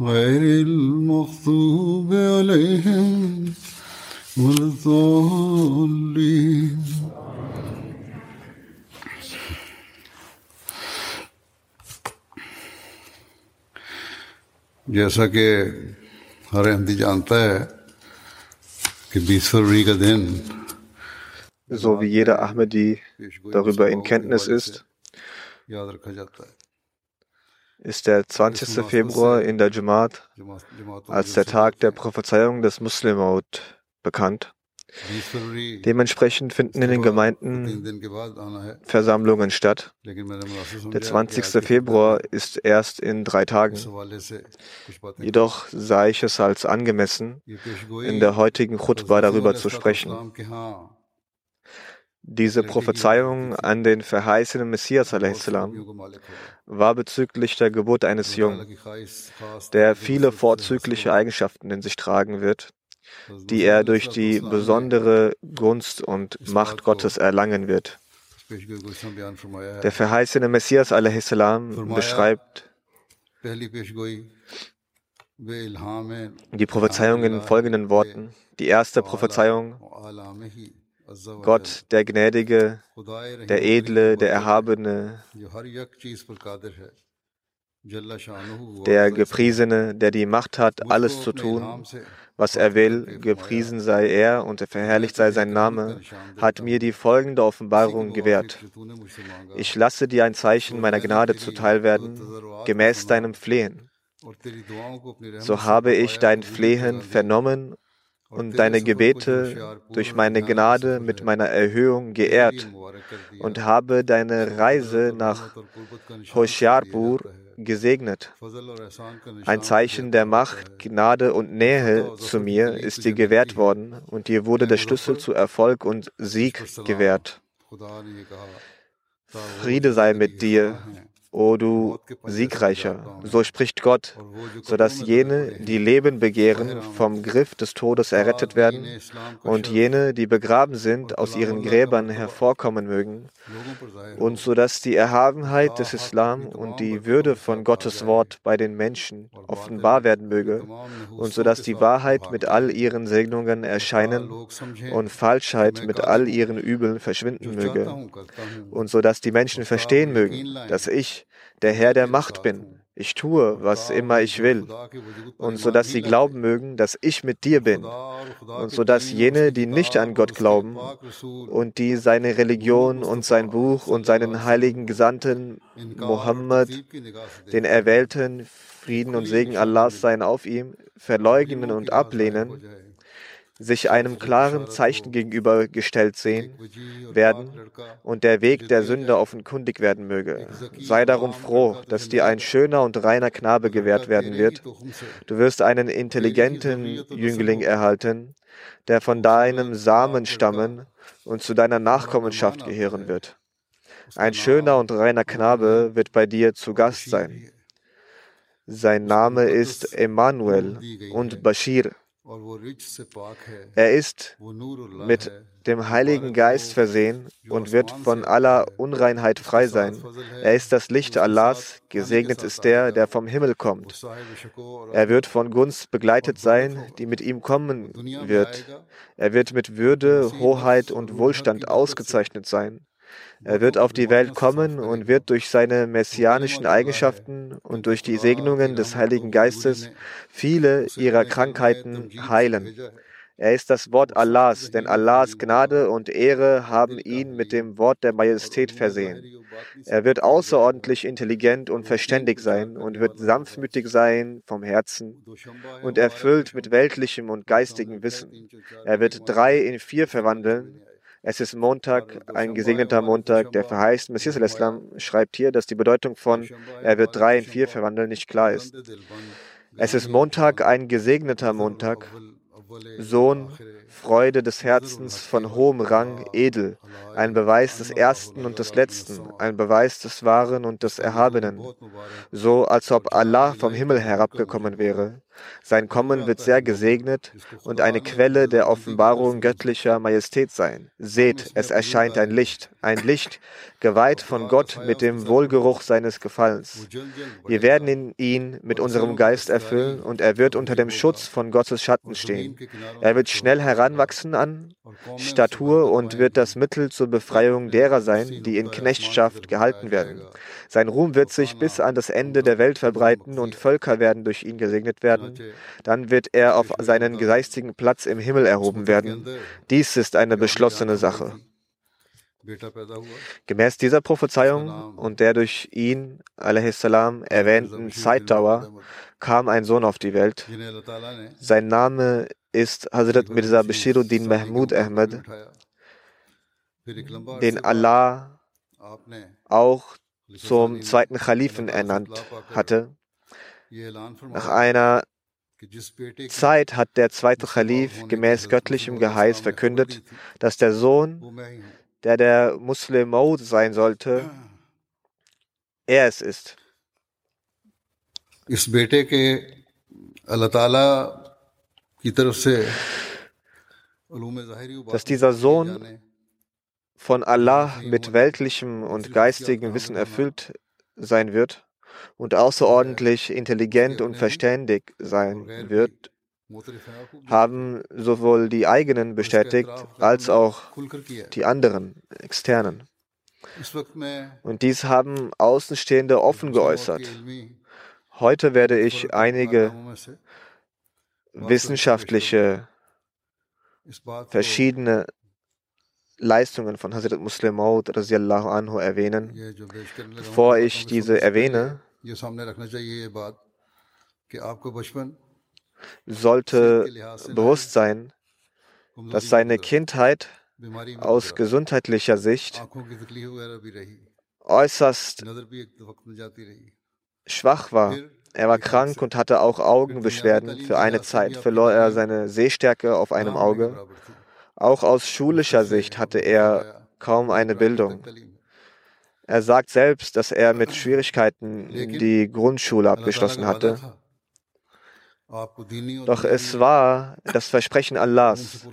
غير المغضوب عليهم ولا الضالين جیسا کہ ہر احمدی جانتا ہے کہ بیس فروری کا دن So wie jeder Ahmedi darüber in Kenntnis ist, ist der 20. Februar in der Jamaat als der Tag der Prophezeiung des Muslimaut bekannt. Dementsprechend finden in den Gemeinden Versammlungen statt. Der 20. Februar ist erst in drei Tagen. Jedoch sah ich es als angemessen, in der heutigen Khutbah darüber zu sprechen. Diese Prophezeiung an den verheißenen Messias war bezüglich der Geburt eines Jungen, der viele vorzügliche Eigenschaften in sich tragen wird, die er durch die besondere Gunst und Macht Gottes erlangen wird. Der verheißene Messias beschreibt die Prophezeiung in folgenden Worten. Die erste Prophezeiung Gott, der Gnädige, der Edle, der Erhabene, der Gepriesene, der die Macht hat, alles zu tun, was er will, gepriesen sei er und verherrlicht sei sein Name, hat mir die folgende Offenbarung gewährt. Ich lasse dir ein Zeichen meiner Gnade zuteil werden, gemäß deinem Flehen. So habe ich dein Flehen vernommen und deine Gebete durch meine Gnade mit meiner Erhöhung geehrt und habe deine Reise nach Hoshiarpur gesegnet. Ein Zeichen der Macht, Gnade und Nähe zu mir ist dir gewährt worden und dir wurde der Schlüssel zu Erfolg und Sieg gewährt. Friede sei mit dir. O du Siegreicher, so spricht Gott, sodass jene, die Leben begehren, vom Griff des Todes errettet werden und jene, die begraben sind, aus ihren Gräbern hervorkommen mögen und sodass die Erhabenheit des Islam und die Würde von Gottes Wort bei den Menschen offenbar werden möge und sodass die Wahrheit mit all ihren Segnungen erscheinen und Falschheit mit all ihren Übeln verschwinden möge und sodass die Menschen verstehen mögen, dass ich der Herr der Macht bin. Ich tue, was immer ich will. Und so dass sie glauben mögen, dass ich mit dir bin. Und so dass jene, die nicht an Gott glauben und die seine Religion und sein Buch und seinen heiligen Gesandten Mohammed, den Erwählten, Frieden und Segen Allahs seien auf ihm, verleugnen und ablehnen, sich einem klaren Zeichen gegenübergestellt sehen werden und der Weg der Sünder offenkundig werden möge. Sei darum froh, dass dir ein schöner und reiner Knabe gewährt werden wird. Du wirst einen intelligenten Jüngling erhalten, der von deinem Samen stammen und zu deiner Nachkommenschaft gehören wird. Ein schöner und reiner Knabe wird bei dir zu Gast sein. Sein Name ist Emanuel und Bashir. Er ist mit dem Heiligen Geist versehen und wird von aller Unreinheit frei sein. Er ist das Licht Allahs, gesegnet ist der, der vom Himmel kommt. Er wird von Gunst begleitet sein, die mit ihm kommen wird. Er wird mit Würde, Hoheit und Wohlstand ausgezeichnet sein. Er wird auf die Welt kommen und wird durch seine messianischen Eigenschaften und durch die Segnungen des Heiligen Geistes viele ihrer Krankheiten heilen. Er ist das Wort Allahs, denn Allahs Gnade und Ehre haben ihn mit dem Wort der Majestät versehen. Er wird außerordentlich intelligent und verständig sein und wird sanftmütig sein vom Herzen und erfüllt mit weltlichem und geistigem Wissen. Er wird drei in vier verwandeln, es ist Montag, ein gesegneter Montag, der verheißt. Messias al-Islam schreibt hier, dass die Bedeutung von er wird drei in vier verwandeln nicht klar ist. Es ist Montag, ein gesegneter Montag, Sohn, Freude des Herzens von hohem Rang, edel, ein Beweis des Ersten und des Letzten, ein Beweis des Wahren und des Erhabenen, so als ob Allah vom Himmel herabgekommen wäre. Sein Kommen wird sehr gesegnet und eine Quelle der Offenbarung göttlicher Majestät sein. Seht, es erscheint ein Licht, ein Licht, geweiht von Gott mit dem Wohlgeruch seines Gefallens. Wir werden ihn mit unserem Geist erfüllen und er wird unter dem Schutz von Gottes Schatten stehen. Er wird schnell heranwachsen an Statur und wird das Mittel zur Befreiung derer sein, die in Knechtschaft gehalten werden. Sein Ruhm wird sich bis an das Ende der Welt verbreiten und Völker werden durch ihn gesegnet werden. Dann wird er auf seinen geistigen Platz im Himmel erhoben werden. Dies ist eine beschlossene Sache. Gemäß dieser Prophezeiung und der durch ihn salam, erwähnten Zeitdauer kam ein Sohn auf die Welt. Sein Name ist Hazrat Mirza Bashiruddin Mahmud Ahmed, den Allah auch zum zweiten Khalifen ernannt hatte. Nach einer Zeit hat der zweite Khalif gemäß göttlichem Geheiß verkündet, dass der Sohn, der der Muslim Maud sein sollte, er es ist. Dass dieser Sohn von Allah mit weltlichem und geistigem Wissen erfüllt sein wird und außerordentlich intelligent und verständig sein wird, haben sowohl die eigenen bestätigt als auch die anderen externen. Und dies haben Außenstehende offen geäußert. Heute werde ich einige wissenschaftliche verschiedene Leistungen von Hazrat Muslim Maud anhu erwähnen. Bevor ich diese erwähne, sollte bewusst sein, dass seine Kindheit aus gesundheitlicher Sicht äußerst schwach war. Er war krank und hatte auch Augenbeschwerden. Für eine Zeit verlor er seine Sehstärke auf einem Auge. Auch aus schulischer Sicht hatte er kaum eine Bildung. Er sagt selbst, dass er mit Schwierigkeiten die Grundschule abgeschlossen hatte. Doch es war das Versprechen Allahs,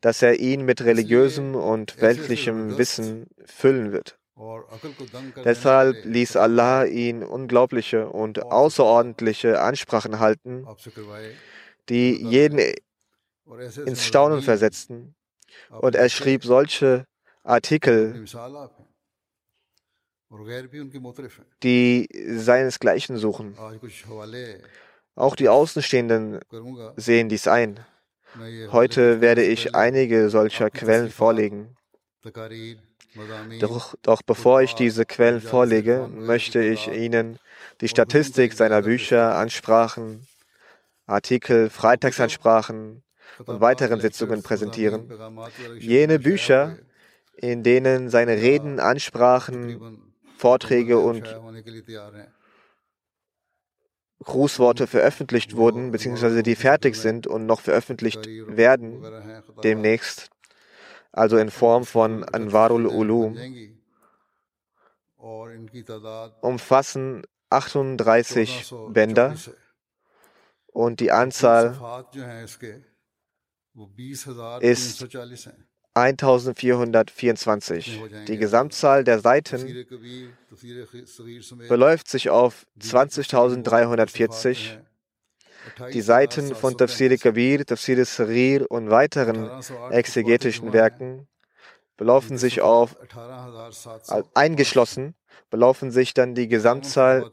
dass er ihn mit religiösem und weltlichem Wissen füllen wird. Deshalb ließ Allah ihn unglaubliche und außerordentliche Ansprachen halten, die jeden ins Staunen versetzten. Und er schrieb solche Artikel, die seinesgleichen suchen. Auch die Außenstehenden sehen dies ein. Heute werde ich einige solcher Quellen vorlegen. Doch, doch, bevor ich diese Quellen vorlege, möchte ich Ihnen die Statistik seiner Bücher, Ansprachen, Artikel, Freitagsansprachen und weiteren Sitzungen präsentieren. Jene Bücher, in denen seine Reden, Ansprachen, Vorträge und Grußworte veröffentlicht wurden, beziehungsweise die fertig sind und noch veröffentlicht werden demnächst, also in Form von Anwarul Ulum, umfassen 38 Bänder und die Anzahl ist 1424. Die Gesamtzahl der Seiten beläuft sich auf 20.340. Die Seiten von Tafsir Kabir, Tafsir Sarir und weiteren exegetischen Werken belaufen sich auf, eingeschlossen, belaufen sich dann die Gesamtzahl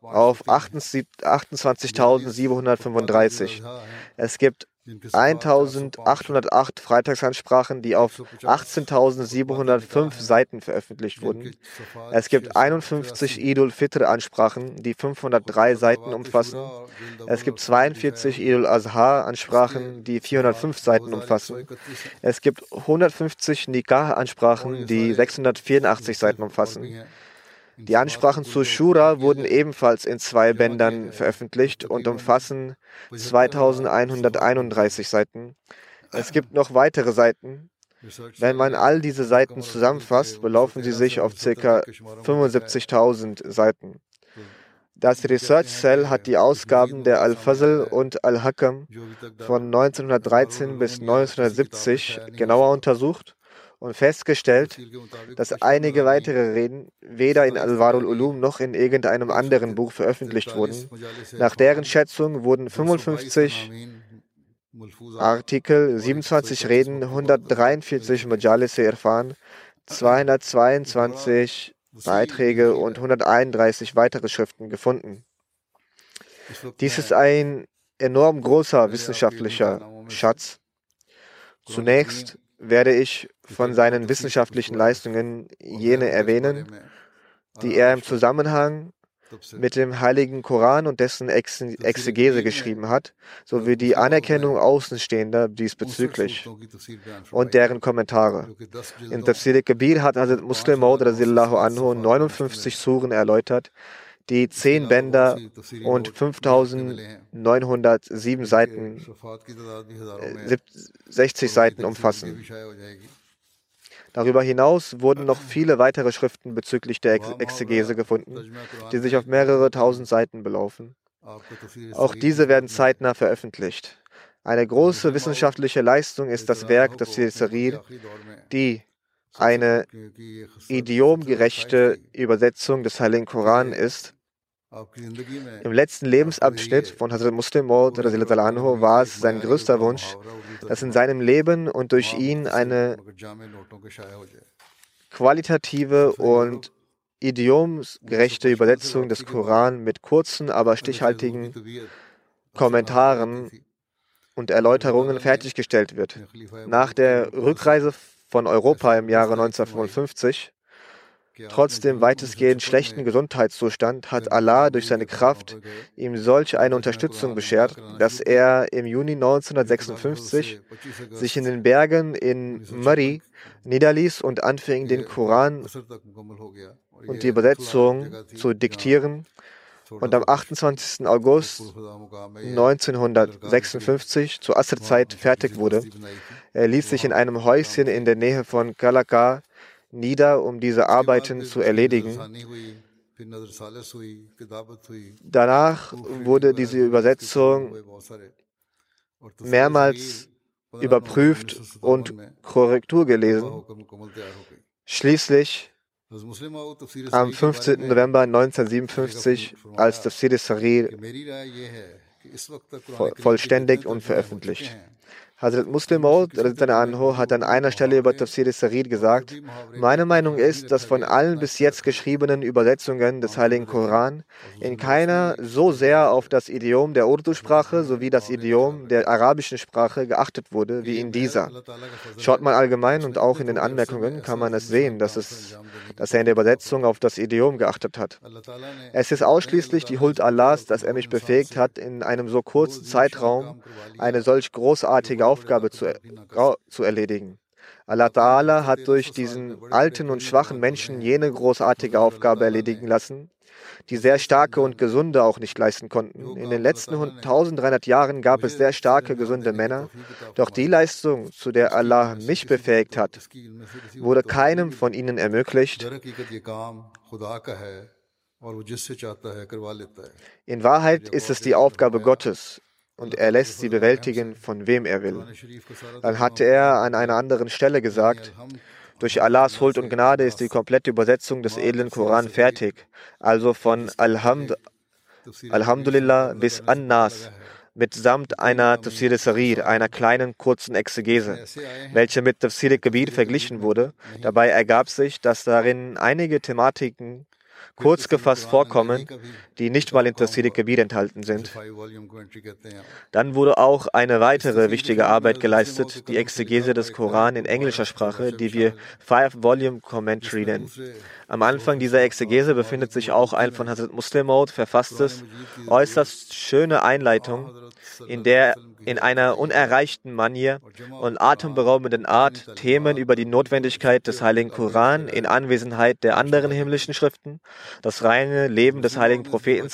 auf 28.735. Es gibt 1808 Freitagsansprachen, die auf 18.705 Seiten veröffentlicht wurden. Es gibt 51 Idul Fitr Ansprachen, die 503 Seiten umfassen. Es gibt 42 Idul Azha Ansprachen, die 405 Seiten umfassen. Es gibt 150 Nikah Ansprachen, die 684 Seiten umfassen. Die Ansprachen zu Shura wurden ebenfalls in zwei Bändern veröffentlicht und umfassen 2131 Seiten. Es gibt noch weitere Seiten. Wenn man all diese Seiten zusammenfasst, belaufen sie sich auf ca. 75.000 Seiten. Das Research Cell hat die Ausgaben der Al-Fazl und Al-Hakam von 1913 bis 1970 genauer untersucht und festgestellt, dass einige weitere Reden weder in Al-Warul Ulum noch in irgendeinem anderen Buch veröffentlicht wurden. Nach deren Schätzung wurden 55 Artikel, 27 Reden, 143 Majalis Irfan, 222 Beiträge und 131 weitere Schriften gefunden. Dies ist ein enorm großer wissenschaftlicher Schatz. Zunächst werde ich von seinen wissenschaftlichen Leistungen jene erwähnen, die er im Zusammenhang mit dem Heiligen Koran und dessen Exegese geschrieben hat, sowie die Anerkennung Außenstehender diesbezüglich und deren Kommentare. In Tafsir Kabir hat Hazrat Muslim Maud anhu 59 Suren erläutert, die zehn Bänder und 5907 Seiten, 60 Seiten umfassen. Darüber hinaus wurden noch viele weitere Schriften bezüglich der Exegese gefunden, die sich auf mehrere tausend Seiten belaufen. Auch diese werden zeitnah veröffentlicht. Eine große wissenschaftliche Leistung ist das Werk des Sarir, die eine idiomgerechte Übersetzung des Heiligen Koran ist. Im letzten Lebensabschnitt von Hazrat Muslim Maud war es sein größter Wunsch, dass in seinem Leben und durch ihn eine qualitative und idiomgerechte Übersetzung des Koran mit kurzen, aber stichhaltigen Kommentaren und Erläuterungen fertiggestellt wird. Nach der Rückreise von Europa im Jahre 1955 Trotz dem weitestgehend schlechten Gesundheitszustand hat Allah durch seine Kraft ihm solch eine Unterstützung beschert, dass er im Juni 1956 sich in den Bergen in Murray niederließ und anfing, den Koran und die Übersetzung zu diktieren und am 28. August 1956 zur Asr-Zeit fertig wurde. Er ließ sich in einem Häuschen in der Nähe von Kalaka nieder, um diese Arbeiten zu erledigen. Danach wurde diese Übersetzung mehrmals überprüft und Korrektur gelesen. Schließlich am 15. November 1957 als das Sidi Sarir vollständig und veröffentlicht. Hazrat Muslim Maud hat an einer Stelle über Tafsir Sarid gesagt, meine Meinung ist, dass von allen bis jetzt geschriebenen Übersetzungen des Heiligen Koran in keiner so sehr auf das Idiom der Urdu-Sprache sowie das Idiom der arabischen Sprache geachtet wurde wie in dieser. Schaut man allgemein und auch in den Anmerkungen, kann man es sehen, dass, es, dass er in der Übersetzung auf das Idiom geachtet hat. Es ist ausschließlich die Huld Allahs, dass er mich befähigt hat, in einem so kurzen Zeitraum eine solch großartige Aufgabe zu, zu erledigen. Allah Ta'ala hat durch diesen alten und schwachen Menschen jene großartige Aufgabe erledigen lassen, die sehr starke und gesunde auch nicht leisten konnten. In den letzten 1300 Jahren gab es sehr starke, gesunde Männer, doch die Leistung, zu der Allah mich befähigt hat, wurde keinem von ihnen ermöglicht. In Wahrheit ist es die Aufgabe Gottes und er lässt sie bewältigen, von wem er will. Dann hatte er an einer anderen Stelle gesagt, durch Allahs Huld und Gnade ist die komplette Übersetzung des edlen Koran fertig, also von Alhamd, Alhamdulillah bis An-Nas mitsamt einer Tafsir Sarir, einer kleinen kurzen Exegese, welche mit Tafsir Kabir verglichen wurde. Dabei ergab sich, dass darin einige Thematiken kurz gefasst vorkommen, die nicht mal in Tafsir Kabir enthalten sind. Dann wurde auch eine weitere wichtige Arbeit geleistet, die Exegese des Koran in englischer Sprache, die wir Five-Volume Commentary nennen. Am Anfang dieser Exegese befindet sich auch ein von Hazrat Muslim verfasstes, äußerst schöne Einleitung, in der in einer unerreichten Manier und atemberaubenden Art Themen über die Notwendigkeit des Heiligen Koran in Anwesenheit der anderen himmlischen Schriften, das reine Leben des heiligen Propheten,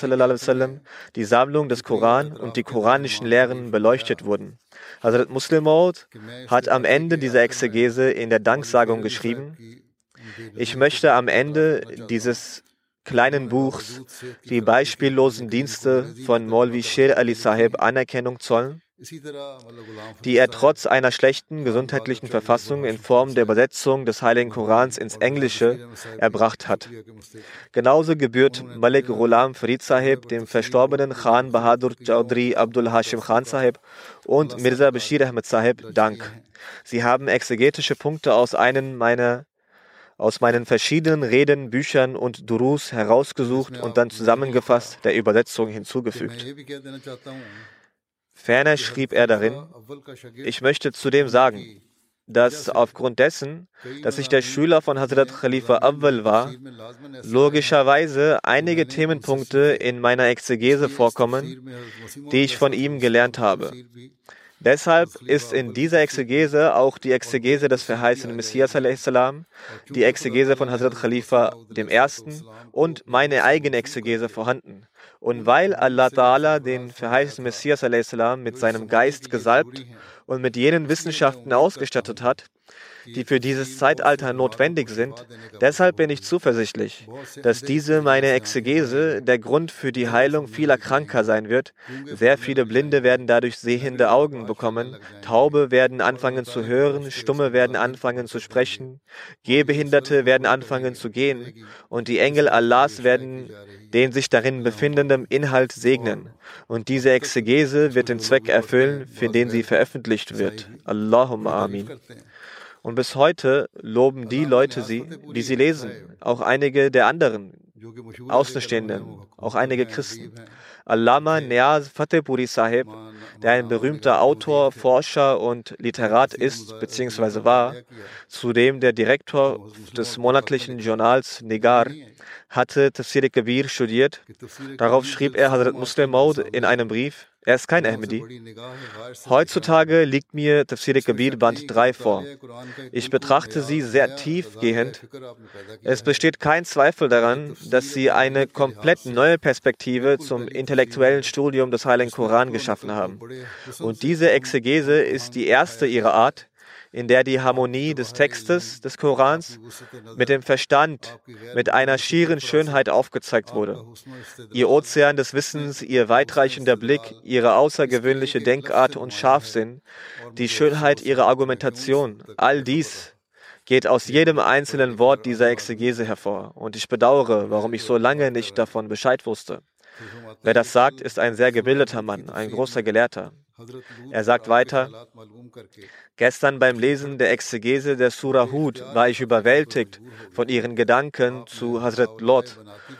die Sammlung des Koran und die koranischen Lehren beleuchtet wurden. Hazrat Muslim Maud hat am Ende dieser Exegese in der Danksagung geschrieben, ich möchte am Ende dieses kleinen Buchs die beispiellosen Dienste von Maulvi Sher Ali Sahib Anerkennung zollen, die er trotz einer schlechten gesundheitlichen Verfassung in Form der Übersetzung des Heiligen Korans ins Englische erbracht hat. Genauso gebührt Malik Ghulam Farid Sahib dem verstorbenen Khan Bahadur Chaudhry Abdul Hashim Khan Sahib und Mirza Bashir Ahmed Sahib Dank. Sie haben exegetische Punkte aus einem meiner aus meinen verschiedenen Reden, Büchern und Durus herausgesucht und dann zusammengefasst der Übersetzung hinzugefügt. Ferner schrieb er darin, ich möchte zudem sagen, dass aufgrund dessen, dass ich der Schüler von Hazrat Khalifa Awwal war, logischerweise einige Themenpunkte in meiner Exegese vorkommen, die ich von ihm gelernt habe. Deshalb ist in dieser Exegese auch die Exegese des verheißenen Messias, die Exegese von Hazrat Khalifa I. und meine eigene Exegese vorhanden. Und weil Allah Ta'ala den verheißenen Messias mit seinem Geist gesalbt und mit jenen Wissenschaften ausgestattet hat, die für dieses Zeitalter notwendig sind. Deshalb bin ich zuversichtlich, dass diese meine Exegese der Grund für die Heilung vieler Kranker sein wird. Sehr viele Blinde werden dadurch sehende Augen bekommen, Taube werden anfangen zu hören, Stumme werden anfangen zu sprechen, Gehbehinderte werden anfangen zu gehen und die Engel Allahs werden den sich darin befindenden Inhalt segnen. Und diese Exegese wird den Zweck erfüllen, für den sie veröffentlicht wird. Allahumma Amin. Und bis heute loben die Leute sie, die sie lesen, auch einige der anderen Außenstehenden, auch einige Christen. Allama Niaz Fatehpuri Sahib, der ein berühmter Autor, Forscher und Literat ist bzw. war, zudem der Direktor des monatlichen Journals Nigar, hatte Tafsir Kabir studiert. Darauf schrieb er Hazrat Muslim Maud in einem Brief, er ist kein Ahmadi. Heutzutage liegt mir Tafsir Kabir Band 3 vor. Ich betrachte sie sehr tiefgehend. Es besteht kein Zweifel daran, dass sie eine komplett neue Perspektive zum intellektuellen Studium des Heiligen Koran geschaffen haben. Und diese Exegese ist die erste ihrer Art, in der die Harmonie des Textes des Korans mit dem Verstand mit einer schieren Schönheit aufgezeigt wurde. Ihr Ozean des Wissens, ihr weitreichender Blick, ihre außergewöhnliche Denkart und Scharfsinn, die Schönheit ihrer Argumentation, all dies geht aus jedem einzelnen Wort dieser Exegese hervor. Und ich bedauere, warum ich so lange nicht davon Bescheid wusste. Wer das sagt, ist ein sehr gebildeter Mann, ein großer Gelehrter. Er sagt weiter, gestern beim Lesen der Exegese der Surah Hud war ich überwältigt von ihren Gedanken zu Hazrat Lot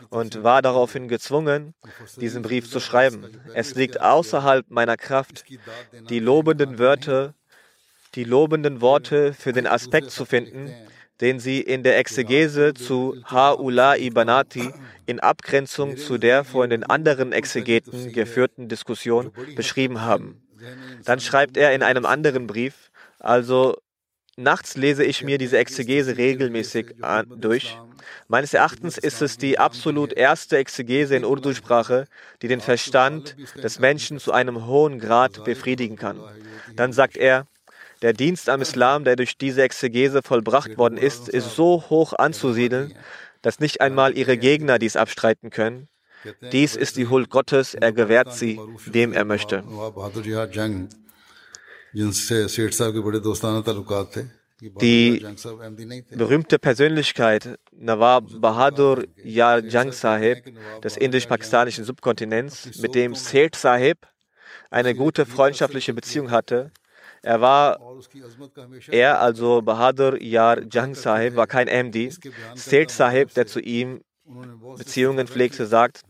und war daraufhin gezwungen, diesen Brief zu schreiben. Es liegt außerhalb meiner Kraft, die lobenden Wörter, die lobenden Worte für den Aspekt zu finden, den sie in der Exegese zu Ha'ulai Banati in Abgrenzung zu der von den anderen Exegeten geführten Diskussion beschrieben haben. Dann schreibt er in einem anderen Brief, also nachts lese ich mir diese Exegese regelmäßig durch. Meines Erachtens ist es die absolut erste Exegese in Urdu-Sprache, die den Verstand des Menschen zu einem hohen Grad befriedigen kann. Dann sagt er, der Dienst am Islam, der durch diese Exegese vollbracht worden ist, ist so hoch anzusiedeln, dass nicht einmal ihre Gegner dies abstreiten können. Dies ist die Huld Gottes, er gewährt sie, wem er möchte. Die berühmte Persönlichkeit Nawab Bahadur Yar Jang Sahib des indisch-pakistanischen Subkontinents, mit dem Seth Sahib eine gute freundschaftliche Beziehung hatte, er war, er also Bahadur Yar Jang Sahib, war kein MD. Seth Sahib, der zu ihm Beziehungen pflegte, sagt,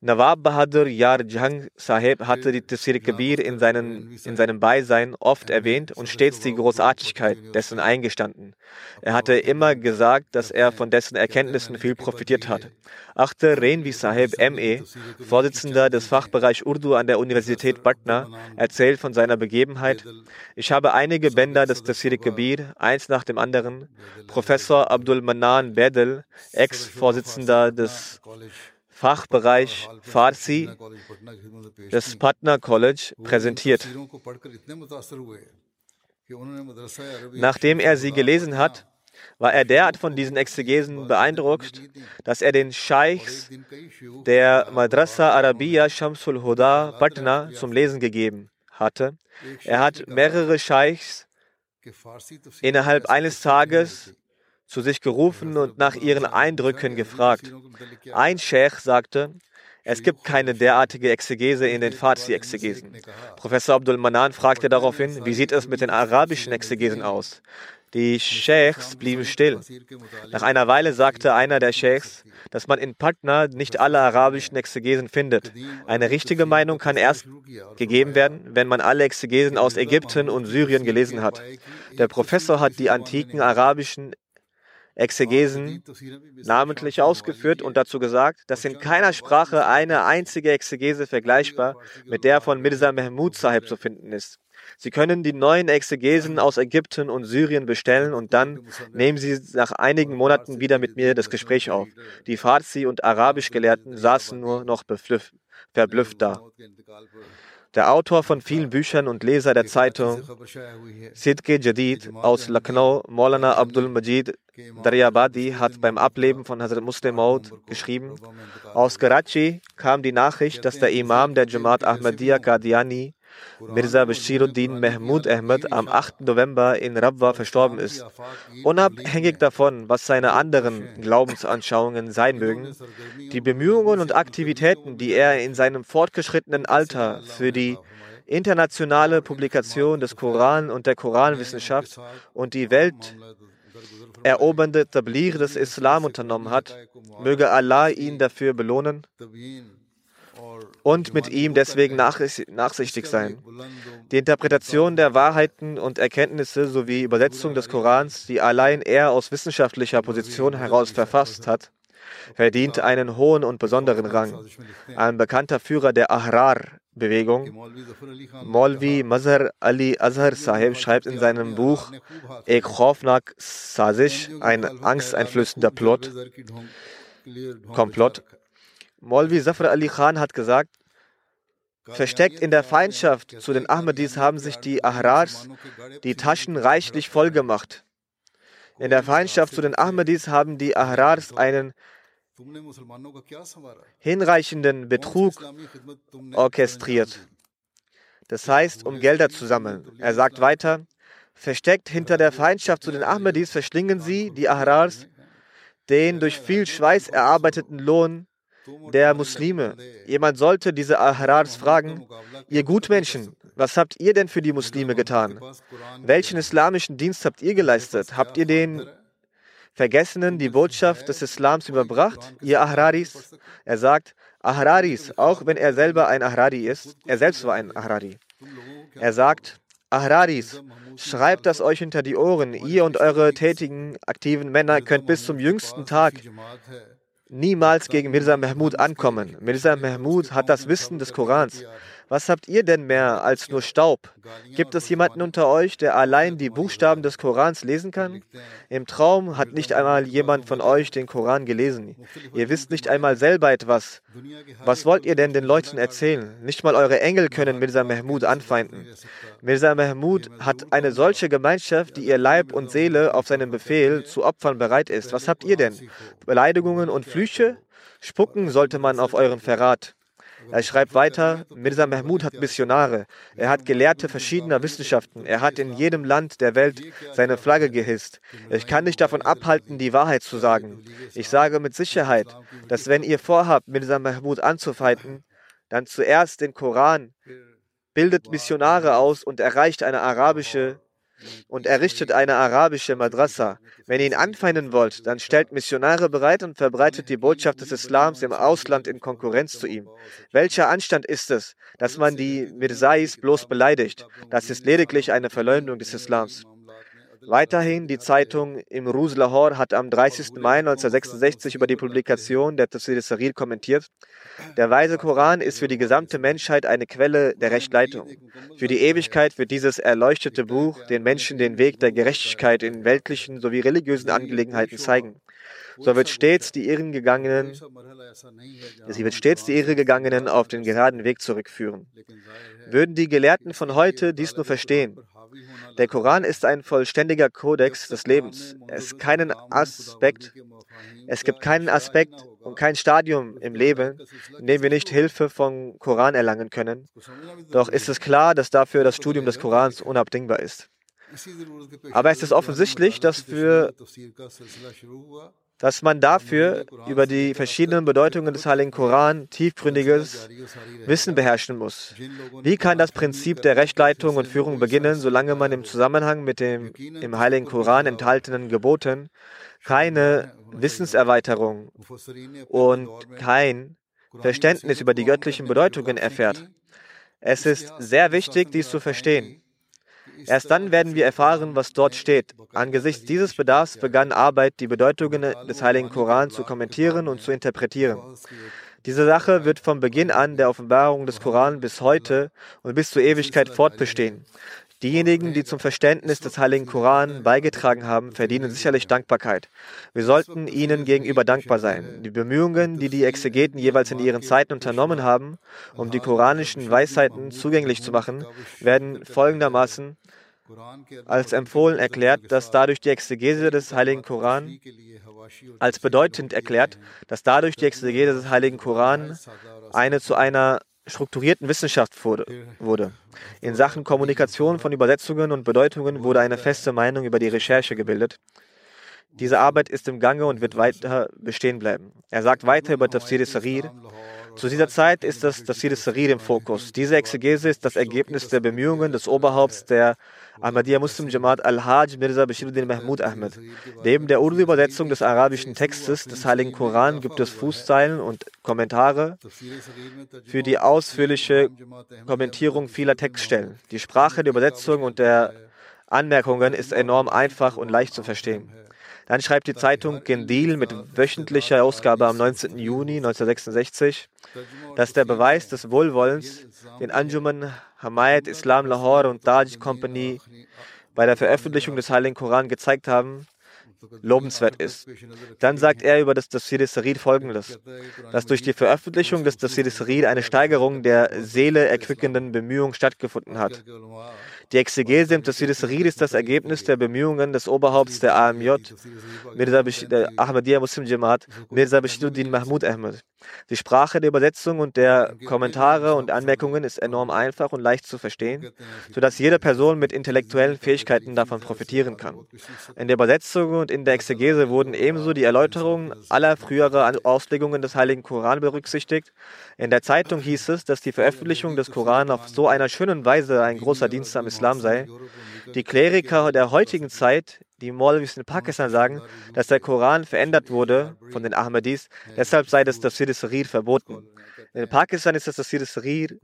Nawab Bahadur Yar Jang Sahib hatte die Tafsir Kabir in, seinen, in seinem Beisein oft erwähnt und stets die Großartigkeit dessen eingestanden. Er hatte immer gesagt, dass er von dessen Erkenntnissen viel profitiert hat. Achte Renvi Sahib ME, Vorsitzender des Fachbereichs Urdu an der Universität Patna, erzählt von seiner Begebenheit. Ich habe einige Bänder des Tafsir Kabir, eins nach dem anderen. Professor Abdul Manan Bedel, Ex-Vorsitzender des Fachbereich Farsi des Patna College präsentiert. Nachdem er sie gelesen hat, war er derart von diesen Exegesen beeindruckt, dass er den Scheichs der Madrasa Arabiya Shamsul Huda Patna zum Lesen gegeben hatte. Er hat mehrere Scheichs innerhalb eines Tages zu sich gerufen und nach ihren Eindrücken gefragt. Ein Sheikh sagte, es gibt keine derartige Exegese in den Farsi-Exegesen. Professor Abdul Manan fragte daraufhin, wie sieht es mit den arabischen Exegesen aus? Die Sheikhs blieben still. Nach einer Weile sagte einer der Sheikhs, dass man in Patna nicht alle arabischen Exegesen findet. Eine richtige Meinung kann erst gegeben werden, wenn man alle Exegesen aus Ägypten und Syrien gelesen hat. Der Professor hat die antiken arabischen Exegesen namentlich ausgeführt und dazu gesagt, dass in keiner Sprache eine einzige Exegese vergleichbar mit der von Mirza Mahmud Sahib zu finden ist. Sie können die neuen Exegesen aus Ägypten und Syrien bestellen und dann nehmen Sie nach einigen Monaten wieder mit mir das Gespräch auf. Die Farsi und Arabisch Gelehrten saßen nur noch verblüfft da. Der Autor von vielen Büchern und Leser der Zeitung Sidke Jadid aus Lucknow, Maulana Abdul Majid Daryabadi, hat beim Ableben von Hazrat Muslim Maud geschrieben, aus Karachi kam die Nachricht, dass der Imam der Jamaat Ahmadiyya Qadiani Mirza Bashiruddin Mahmud Ahmed am 8. November in Rabwa verstorben ist. Unabhängig davon, was seine anderen Glaubensanschauungen sein mögen, die Bemühungen und Aktivitäten, die er in seinem fortgeschrittenen Alter für die internationale Publikation des Koran und der Koranwissenschaft und die Welt erobernde Tablir des Islam unternommen hat, möge Allah ihn dafür belohnen und mit ihm deswegen nachsichtig sein. Die Interpretation der Wahrheiten und Erkenntnisse sowie Übersetzung des Korans, die allein er aus wissenschaftlicher Position heraus verfasst hat, verdient einen hohen und besonderen Rang. Ein bekannter Führer der Ahrar-Bewegung, Molvi Mazhar Ali Azhar Sahib, schreibt in seinem Buch Ek Sazish, ein angsteinflößender Plot, Komplott, Molvi Zafar Ali Khan hat gesagt, versteckt in der Feindschaft zu den Ahmadis haben sich die Ahrars die Taschen reichlich vollgemacht. In der Feindschaft zu den Ahmadis haben die Ahrars einen hinreichenden Betrug orchestriert. Das heißt, um Gelder zu sammeln. Er sagt weiter, versteckt hinter der Feindschaft zu den Ahmadis verschlingen sie, die Ahrars, den durch viel Schweiß erarbeiteten Lohn der Muslime. Jemand sollte diese Ahrars fragen, ihr Gutmenschen, was habt ihr denn für die Muslime getan? Welchen islamischen Dienst habt ihr geleistet? Habt ihr den Vergessenen die Botschaft des Islams überbracht, ihr Ahraris? Er sagt, Ahraris, auch wenn er selber ein Ahrari ist, er selbst war ein Ahrari. Er sagt, Ahraris, schreibt das euch hinter die Ohren, ihr und eure tätigen, aktiven Männer könnt bis zum jüngsten Tag niemals gegen Mirza Mahmud ankommen. Mirza Mahmud hat das Wissen des Korans, Was habt ihr denn mehr als nur Staub? Gibt es jemanden unter euch, der allein die Buchstaben des Korans lesen kann? Im Traum hat nicht einmal jemand von euch den Koran gelesen. Ihr wisst nicht einmal selber etwas. Was wollt ihr denn den Leuten erzählen? Nicht mal eure Engel können Mirza Mahmud anfeinden. Mirza Mahmud hat eine solche Gemeinschaft, die ihr Leib und Seele auf seinen Befehl zu opfern bereit ist. Was habt ihr denn? Beleidigungen und Flüche? Spucken sollte man auf euren Verrat. Er schreibt weiter, Mirza Mahmud hat Missionare, er hat Gelehrte verschiedener Wissenschaften, er hat in jedem Land der Welt seine Flagge gehisst. Ich kann nicht davon abhalten, die Wahrheit zu sagen. Ich sage mit Sicherheit, dass wenn ihr vorhabt, Mirza Mahmud anzufeinden, dann zuerst den Koran, bildet Missionare aus und erreicht eine arabische und errichtet eine arabische Madrasa. Wenn ihr ihn anfeinden wollt, dann stellt Missionare bereit und verbreitet die Botschaft des Islams im Ausland in Konkurrenz zu ihm. Welcher Anstand ist es, dass man die Mirzais bloß beleidigt? Das ist lediglich eine Verleumdung des Islams. Weiterhin, die Zeitung Imruz Lahore hat am 30. Mai 1966 über die Publikation der Tafsir Sarir kommentiert. Der weise Koran ist für die gesamte Menschheit eine Quelle der Rechtleitung. Für die Ewigkeit wird dieses erleuchtete Buch den Menschen den Weg der Gerechtigkeit in weltlichen sowie religiösen Angelegenheiten zeigen. So wird stets die Irrengegangenen, sie wird stets die Irregegangenen auf den geraden Weg zurückführen. Würden die Gelehrten von heute dies nur verstehen, der Koran ist ein vollständiger Kodex des Lebens. Es, keinen Aspekt, es gibt keinen Aspekt und kein Stadium im Leben, in dem wir nicht Hilfe vom Koran erlangen können. Doch ist es klar, dass dafür das Studium des Korans unabdingbar ist. Aber es ist offensichtlich, dass für dass man dafür über die verschiedenen Bedeutungen des Heiligen Koran tiefgründiges Wissen beherrschen muss. Wie kann das Prinzip der Rechtleitung und Führung beginnen, solange man im Zusammenhang mit dem im Heiligen Koran enthaltenen Geboten keine Wissenserweiterung und kein Verständnis über die göttlichen Bedeutungen erfährt? Es ist sehr wichtig, dies zu verstehen. Erst dann werden wir erfahren, was dort steht. Angesichts dieses Bedarfs begann Arbeit, die Bedeutungen des Heiligen Koran zu kommentieren und zu interpretieren. Diese Sache wird vom Beginn an der Offenbarung des Koran bis heute und bis zur Ewigkeit fortbestehen. Diejenigen, die zum Verständnis des Heiligen Koran beigetragen haben, verdienen sicherlich Dankbarkeit. Wir sollten ihnen gegenüber dankbar sein. Die Bemühungen, die die Exegeten jeweils in ihren Zeiten unternommen haben, um die koranischen Weisheiten zugänglich zu machen, werden folgendermaßen als empfohlen erklärt, dass dadurch die Exegese des Heiligen Koran als bedeutend erklärt, dass dadurch die Exegese des Heiligen Koran eine zu einer strukturierten Wissenschaft wurde. In Sachen Kommunikation von Übersetzungen und Bedeutungen wurde eine feste Meinung über die Recherche gebildet. Diese Arbeit ist im Gange und wird weiter bestehen bleiben. Er sagt weiter über Tafsir Sarir. Zu dieser Zeit ist das Tafsir Sarir im Fokus. Diese Exegese ist das Ergebnis der Bemühungen des Oberhaupts der Ahmadiyya Muslim Jamaat Al-Hajj Mirza Bashiruddin Mahmud Ahmed. Neben der Urdu-Übersetzung des arabischen Textes des Heiligen Koran gibt es Fußzeilen und Kommentare für die ausführliche Kommentierung vieler Textstellen. Die Sprache der Übersetzung und der Anmerkungen ist enorm einfach und leicht zu verstehen. Dann schreibt die Zeitung Gendil mit wöchentlicher Ausgabe am 19. Juni 1966, dass der Beweis des Wohlwollens den Anjuman Hamayat Islam Lahore und Taj Company bei der Veröffentlichung des Heiligen Koran gezeigt haben, lobenswert ist. Dann sagt er über das Tafsir Sarid folgendes, dass durch die Veröffentlichung des Tafsir Sarid eine Steigerung der Seele erquickenden Bemühungen stattgefunden hat. Die Exegese im Tafsir Sarid ist das Ergebnis der Bemühungen des Oberhaupts der AMJ, Mirza der Ahmadiyya Muslim Jamaat, Mirza Bashiruddin Mahmud Ahmed. Die Sprache der Übersetzung und der Kommentare und Anmerkungen ist enorm einfach und leicht zu verstehen, sodass jede Person mit intellektuellen Fähigkeiten davon profitieren kann. In der Übersetzung und in der Exegese wurden ebenso die Erläuterungen aller früheren Auslegungen des Heiligen Koran berücksichtigt. In der Zeitung hieß es, dass die Veröffentlichung des Koran auf so einer schönen Weise ein großer Dienst am Islam sei. Die Kleriker der heutigen Zeit die Maulvis in Pakistan sagen, dass der Koran verändert wurde von den Ahmadis, deshalb sei das Tafsir Sarir verboten. In Pakistan ist das Tafsir Sarir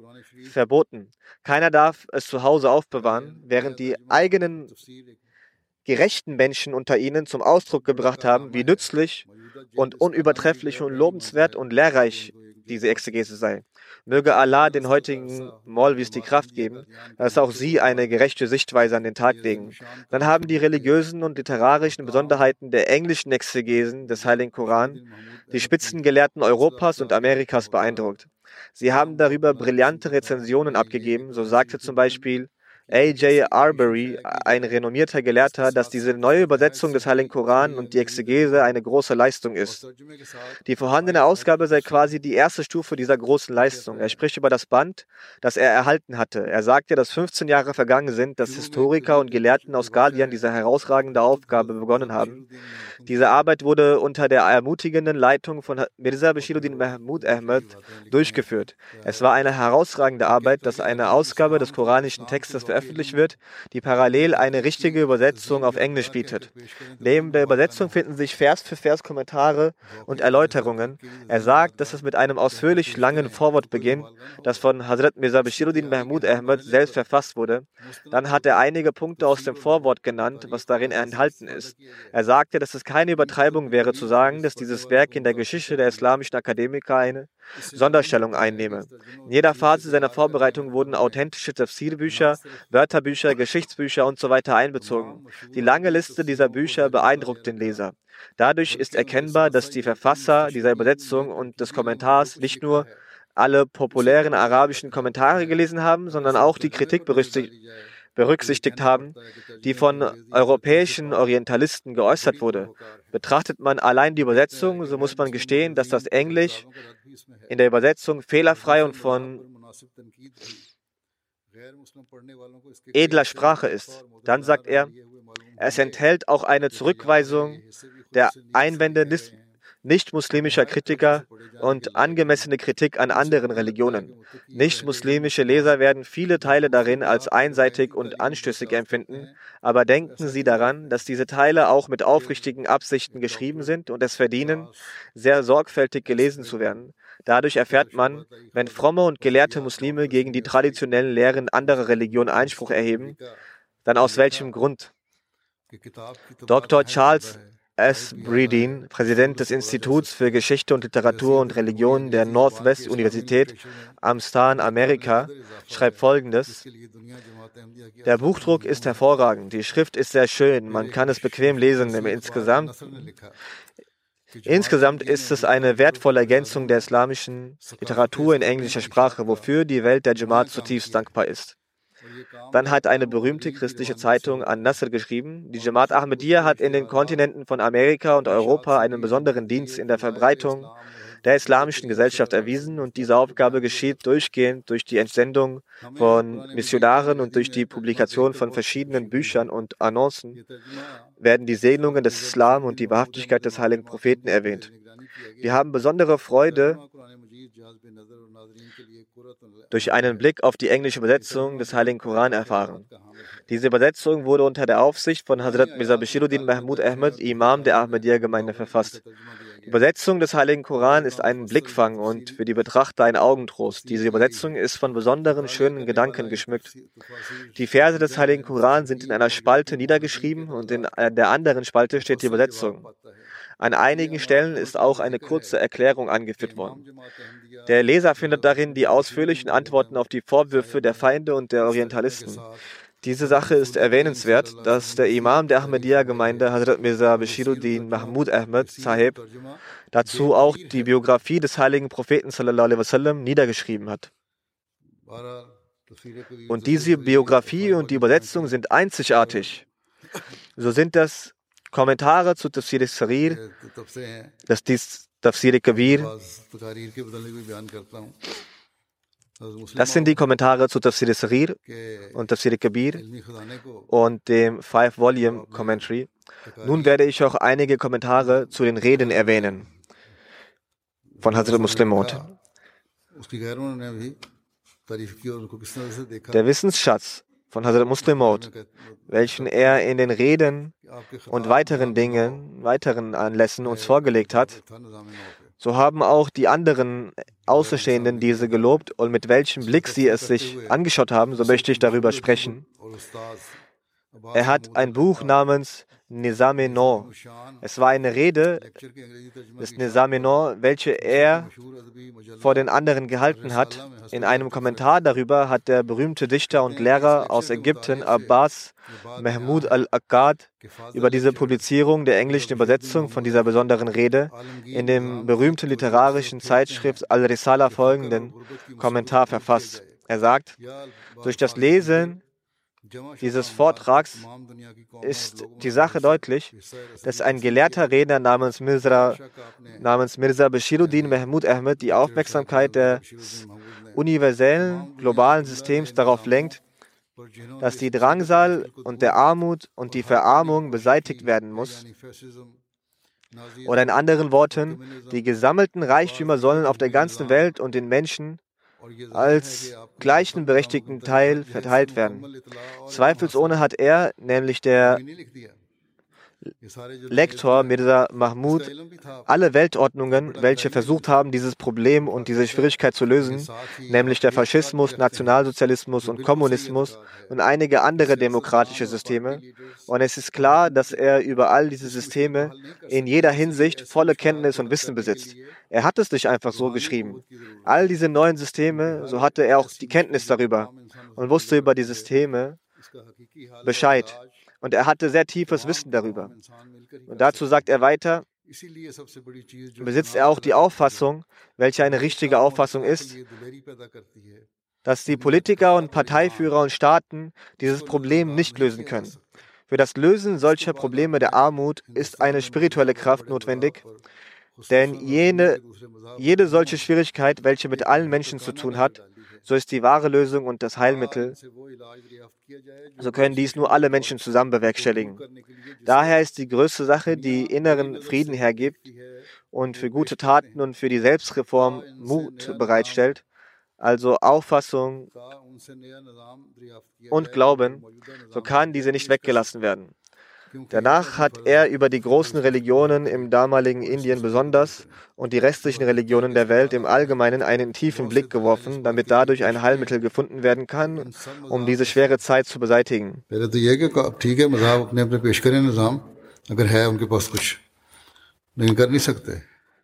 verboten. Keiner darf es zu Hause aufbewahren, während die eigenen gerechten Menschen unter ihnen zum Ausdruck gebracht haben, wie nützlich und unübertrefflich und lobenswert und lehrreich diese Exegese sei. Möge Allah den heutigen Maulvis die Kraft geben, dass auch sie eine gerechte Sichtweise an den Tag legen. Dann haben die religiösen und literarischen Besonderheiten der englischen Exegesen des Heiligen Koran die Spitzengelehrten Europas und Amerikas beeindruckt. Sie haben darüber brillante Rezensionen abgegeben, so sagte zum Beispiel A.J. Arbery, ein renommierter Gelehrter, dass diese neue Übersetzung des Heiligen Koran und die Exegese eine große Leistung ist. Die vorhandene Ausgabe sei quasi die erste Stufe dieser großen Leistung. Er spricht über das Band, das er erhalten hatte. Er sagte, dass 15 Jahre vergangen sind, dass Historiker und Gelehrten aus Galian diese herausragende Aufgabe begonnen haben. Diese Arbeit wurde unter der ermutigenden Leitung von Mirza Bashiruddin Mahmud Ahmed durchgeführt. Es war eine herausragende Arbeit, dass eine Ausgabe des koranischen Textes veröffentlicht wird, die parallel eine richtige Übersetzung auf Englisch bietet. Neben der Übersetzung finden sich Vers für Vers Kommentare und Erläuterungen. Er sagt, dass es mit einem ausführlich langen Vorwort beginnt, das von Hazrat Mirza Bashiruddin Mahmud Ahmed selbst verfasst wurde. Dann hat er einige Punkte aus dem Vorwort genannt, was darin enthalten ist. Er sagte, dass es keine Übertreibung wäre zu sagen, dass dieses Werk in der Geschichte der islamischen Akademiker eine Sonderstellung einnehme. In jeder Phase seiner Vorbereitung wurden authentische Tafsir-Bücher, Wörterbücher, Geschichtsbücher usw. So einbezogen. Die lange Liste dieser Bücher beeindruckt den Leser. Dadurch ist erkennbar, dass die Verfasser dieser Übersetzung und des Kommentars nicht nur alle populären arabischen Kommentare gelesen haben, sondern auch die Kritik berücksichtigt berücksichtigt haben, die von europäischen Orientalisten geäußert wurde. Betrachtet man allein die Übersetzung, so muss man gestehen, dass das Englisch in der Übersetzung fehlerfrei und von edler Sprache ist. Dann sagt er, es enthält auch eine Zurückweisung der Einwände nicht-muslimischer Kritiker und angemessene Kritik an anderen Religionen. Nicht-muslimische Leser werden viele Teile darin als einseitig und anstößig empfinden, aber denken Sie daran, dass diese Teile auch mit aufrichtigen Absichten geschrieben sind und es verdienen, sehr sorgfältig gelesen zu werden. Dadurch erfährt man, wenn fromme und gelehrte Muslime gegen die traditionellen Lehren anderer Religionen Einspruch erheben, dann aus welchem Grund? Dr. Charles S. Breedin, Präsident des Instituts für Geschichte und Literatur und Religion der Northwest Universität Amstan, Amerika, schreibt folgendes. Der Buchdruck ist hervorragend, die Schrift ist sehr schön, man kann es bequem lesen. Insgesamt, insgesamt ist es eine wertvolle Ergänzung der islamischen Literatur in englischer Sprache, wofür die Welt der Jamaat zutiefst dankbar ist. Dann hat eine berühmte christliche Zeitung an Nasser geschrieben, die Jamaat Ahmadiyya hat in den Kontinenten von Amerika und Europa einen besonderen Dienst in der Verbreitung der islamischen Gesellschaft erwiesen und diese Aufgabe geschieht durchgehend durch die Entsendung von Missionaren und durch die Publikation von verschiedenen Büchern und Annoncen werden die Segnungen des Islam und die Wahrhaftigkeit des heiligen Propheten erwähnt. Wir haben besondere Freude durch einen Blick auf die englische Übersetzung des Heiligen Koran erfahren. Diese Übersetzung wurde unter der Aufsicht von Hazrat Mirza Bashiruddin Mahmud Ahmed, Imam der Ahmadiyya-Gemeinde, verfasst. Die Übersetzung des Heiligen Koran ist ein Blickfang und für die Betrachter ein Augentrost. Diese Übersetzung ist von besonderen schönen Gedanken geschmückt. Die Verse des Heiligen Koran sind in einer Spalte niedergeschrieben und in der anderen Spalte steht die Übersetzung. An einigen Stellen ist auch eine kurze Erklärung angeführt worden. Der Leser findet darin die ausführlichen Antworten auf die Vorwürfe der Feinde und der Orientalisten. Diese Sache ist erwähnenswert, dass der Imam der Ahmadiyya-Gemeinde, Hazrat Mirza Bashiruddin Mahmud Ahmed Sahib, dazu auch die Biografie des heiligen Propheten wasallam niedergeschrieben hat. Und diese Biografie und die Übersetzung sind einzigartig. So sind das Kommentare zu Tafsir Sarir, das dies Tafsir Kabir. Das sind die Kommentare zu Tafsir Sarir und Tafsir Kabir und dem Five-Volume Commentary. Nun werde ich auch einige Kommentare zu den Reden erwähnen von Hazrat Muslim Maud. Der Wissensschatz von Hazrat Muslim Maud, welchen er in den Reden und weiteren Dingen, weiteren Anlässen uns vorgelegt hat, so haben auch die anderen Außenstehenden diese gelobt und mit welchem Blick sie es sich angeschaut haben, so möchte ich darüber sprechen. Er hat ein Buch namens Nizame No. Es war eine Rede des Nizame No, welche er vor den anderen gehalten hat. In einem Kommentar darüber hat der berühmte Dichter und Lehrer aus Ägypten, Abbas Mahmoud al-Akkad, über diese Publizierung der englischen Übersetzung von dieser besonderen Rede in dem berühmten literarischen Zeitschrift Al-Risala folgenden Kommentar verfasst. Er sagt, durch das Lesen dieses Vortrags ist die Sache deutlich, dass ein gelehrter Redner namens Mirza, namens Mirza Bashiruddin Mahmud Ahmed die Aufmerksamkeit des universellen globalen Systems darauf lenkt, dass die Drangsal und der Armut und die Verarmung beseitigt werden muss. Oder in anderen Worten, die gesammelten Reichtümer sollen auf der ganzen Welt und den Menschen als gleichen berechtigten Teil verteilt werden. Zweifelsohne hat er, nämlich der Lektor Mirza Mahmud alle Weltordnungen, welche versucht haben, dieses Problem und diese Schwierigkeit zu lösen, nämlich der Faschismus, Nationalsozialismus und Kommunismus und einige andere demokratische Systeme. Und es ist klar, dass er über all diese Systeme in jeder Hinsicht volle Kenntnis und Wissen besitzt. Er hat es nicht einfach so geschrieben. All diese neuen Systeme, so hatte er auch die Kenntnis darüber und wusste über die Systeme Bescheid und er hatte sehr tiefes Wissen darüber. Und dazu sagt er weiter, besitzt er auch die Auffassung, welche eine richtige Auffassung ist, dass die Politiker und Parteiführer und Staaten dieses Problem nicht lösen können. Für das Lösen solcher Probleme der Armut ist eine spirituelle Kraft notwendig, denn jene, jede solche Schwierigkeit, welche mit allen Menschen zu tun hat, so ist die wahre Lösung und das Heilmittel. So können dies nur alle Menschen zusammen bewerkstelligen. Daher ist die größte Sache, die inneren Frieden hergibt und für gute Taten und für die Selbstreform Mut bereitstellt, also Auffassung und Glauben, so kann diese nicht weggelassen werden. Danach hat er über die großen Religionen im damaligen Indien besonders und die restlichen Religionen der Welt im Allgemeinen einen tiefen Blick geworfen, damit dadurch ein Heilmittel gefunden werden kann, um diese schwere Zeit zu beseitigen.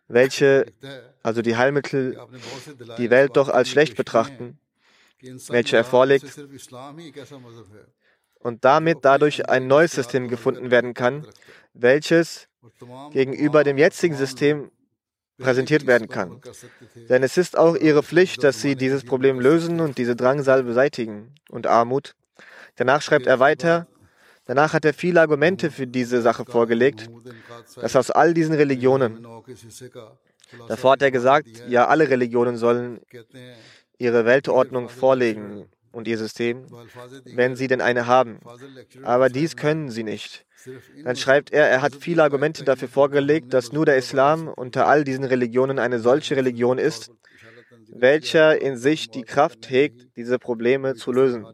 Welche, also die Heilmittel, die Welt doch als schlecht betrachten, welche er vorlegt, und damit dadurch ein neues System gefunden werden kann, welches gegenüber dem jetzigen System präsentiert werden kann. Denn es ist auch ihre Pflicht, dass sie dieses Problem lösen und diese Drangsal beseitigen und Armut. Danach schreibt er weiter, danach hat er viele Argumente für diese Sache vorgelegt, dass aus all diesen Religionen, davor hat er gesagt, ja, alle Religionen sollen ihre Weltordnung vorlegen und ihr System, wenn sie denn eine haben. Aber dies können sie nicht. Dann schreibt er, er hat viele Argumente dafür vorgelegt, dass nur der Islam unter all diesen Religionen eine solche Religion ist, welcher in sich die Kraft hegt, diese Probleme zu lösen.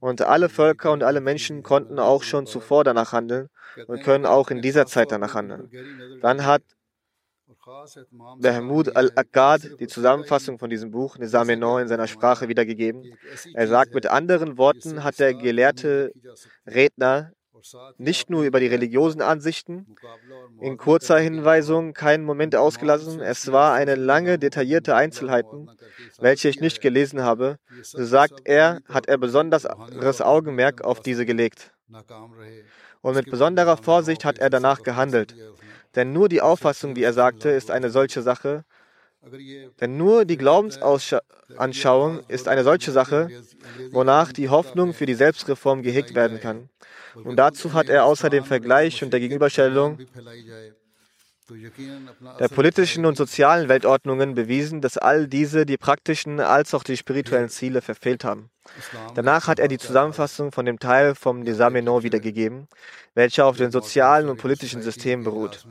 Und alle Völker und alle Menschen konnten auch schon zuvor danach handeln und können auch in dieser Zeit danach handeln. Dann hat Mahmoud al-Akkad die Zusammenfassung von diesem Buch Nizam in seiner Sprache wiedergegeben. Er sagt, mit anderen Worten hat der gelehrte Redner nicht nur über die religiösen Ansichten in kurzer Hinweisung keinen Moment ausgelassen. Es war eine lange, detaillierte Einzelheiten, welche ich nicht gelesen habe. So sagt er, hat er besonderes Augenmerk auf diese gelegt. Und mit besonderer Vorsicht hat er danach gehandelt. Denn nur die Auffassung, wie er sagte, ist eine solche Sache. Denn nur die Glaubensanschauung ist eine solche Sache, wonach die Hoffnung für die Selbstreform gehegt werden kann. Und dazu hat er außer dem Vergleich und der Gegenüberstellung der politischen und sozialen Weltordnungen bewiesen, dass all diese die praktischen als auch die spirituellen Ziele verfehlt haben. Danach hat er die Zusammenfassung von dem Teil vom Desameno wiedergegeben, welcher auf den sozialen und politischen Systemen beruht.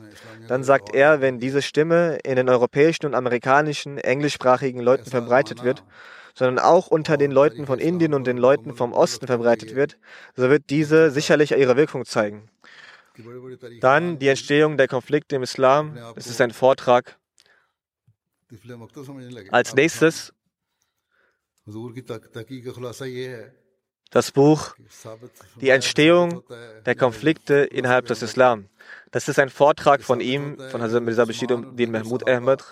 Dann sagt er, wenn diese Stimme in den europäischen und amerikanischen englischsprachigen Leuten verbreitet wird, sondern auch unter den Leuten von Indien und den Leuten vom Osten verbreitet wird, so wird diese sicherlich ihre Wirkung zeigen. Dann die Entstehung der Konflikte im Islam. Es ist ein Vortrag. Als nächstes das Buch Die Entstehung der Konflikte innerhalb des Islam. Das ist ein Vortrag von ihm, von Hazrat Mirza Bashiruddin Mahmud Ahmad,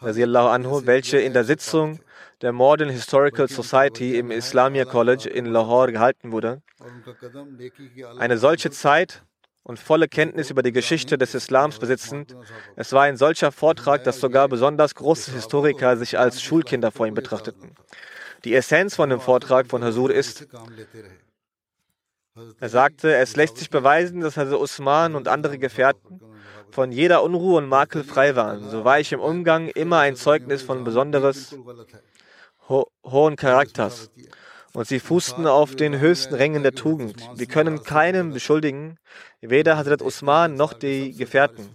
anhu, welche in der Sitzung der Modern Historical Society im Islamia College in Lahore gehalten wurde. Eine solche Zeit und volle Kenntnis über die Geschichte des Islams besitzend, es war ein solcher Vortrag, dass sogar besonders große Historiker sich als Schulkinder vor ihm betrachteten. Die Essenz von dem Vortrag von Hasur ist, er sagte, es lässt sich beweisen, dass Hazrat Usman und andere Gefährten von jeder Unruhe und Makel frei waren. So war ich im Umgang immer ein Zeugnis von besonderes ho hohen Charakters. Und sie fußten auf den höchsten Rängen der Tugend. Wir können keinen beschuldigen, weder Hazrat Usman noch die Gefährten.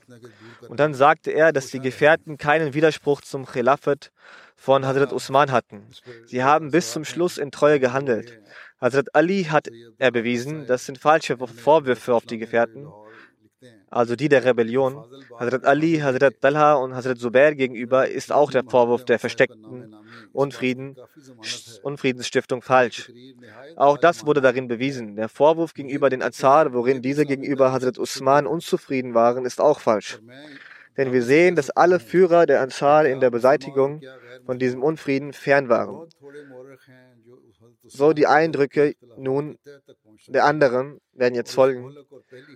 Und dann sagte er, dass die Gefährten keinen Widerspruch zum Khilafat von Hazrat Usman hatten. Sie haben bis zum Schluss in Treue gehandelt. Hazrat Ali hat er bewiesen, das sind falsche Vorwürfe auf die Gefährten also die der Rebellion, Hazrat Ali, Hazrat Talha und Hazrat Zubair gegenüber ist auch der Vorwurf der versteckten Unfrieden, Unfriedensstiftung falsch. Auch das wurde darin bewiesen. Der Vorwurf gegenüber den Azar, worin diese gegenüber Hazrat Usman unzufrieden waren, ist auch falsch. Denn wir sehen, dass alle Führer der Ansar in der Beseitigung von diesem Unfrieden fern waren. So die Eindrücke nun der anderen werden jetzt folgen.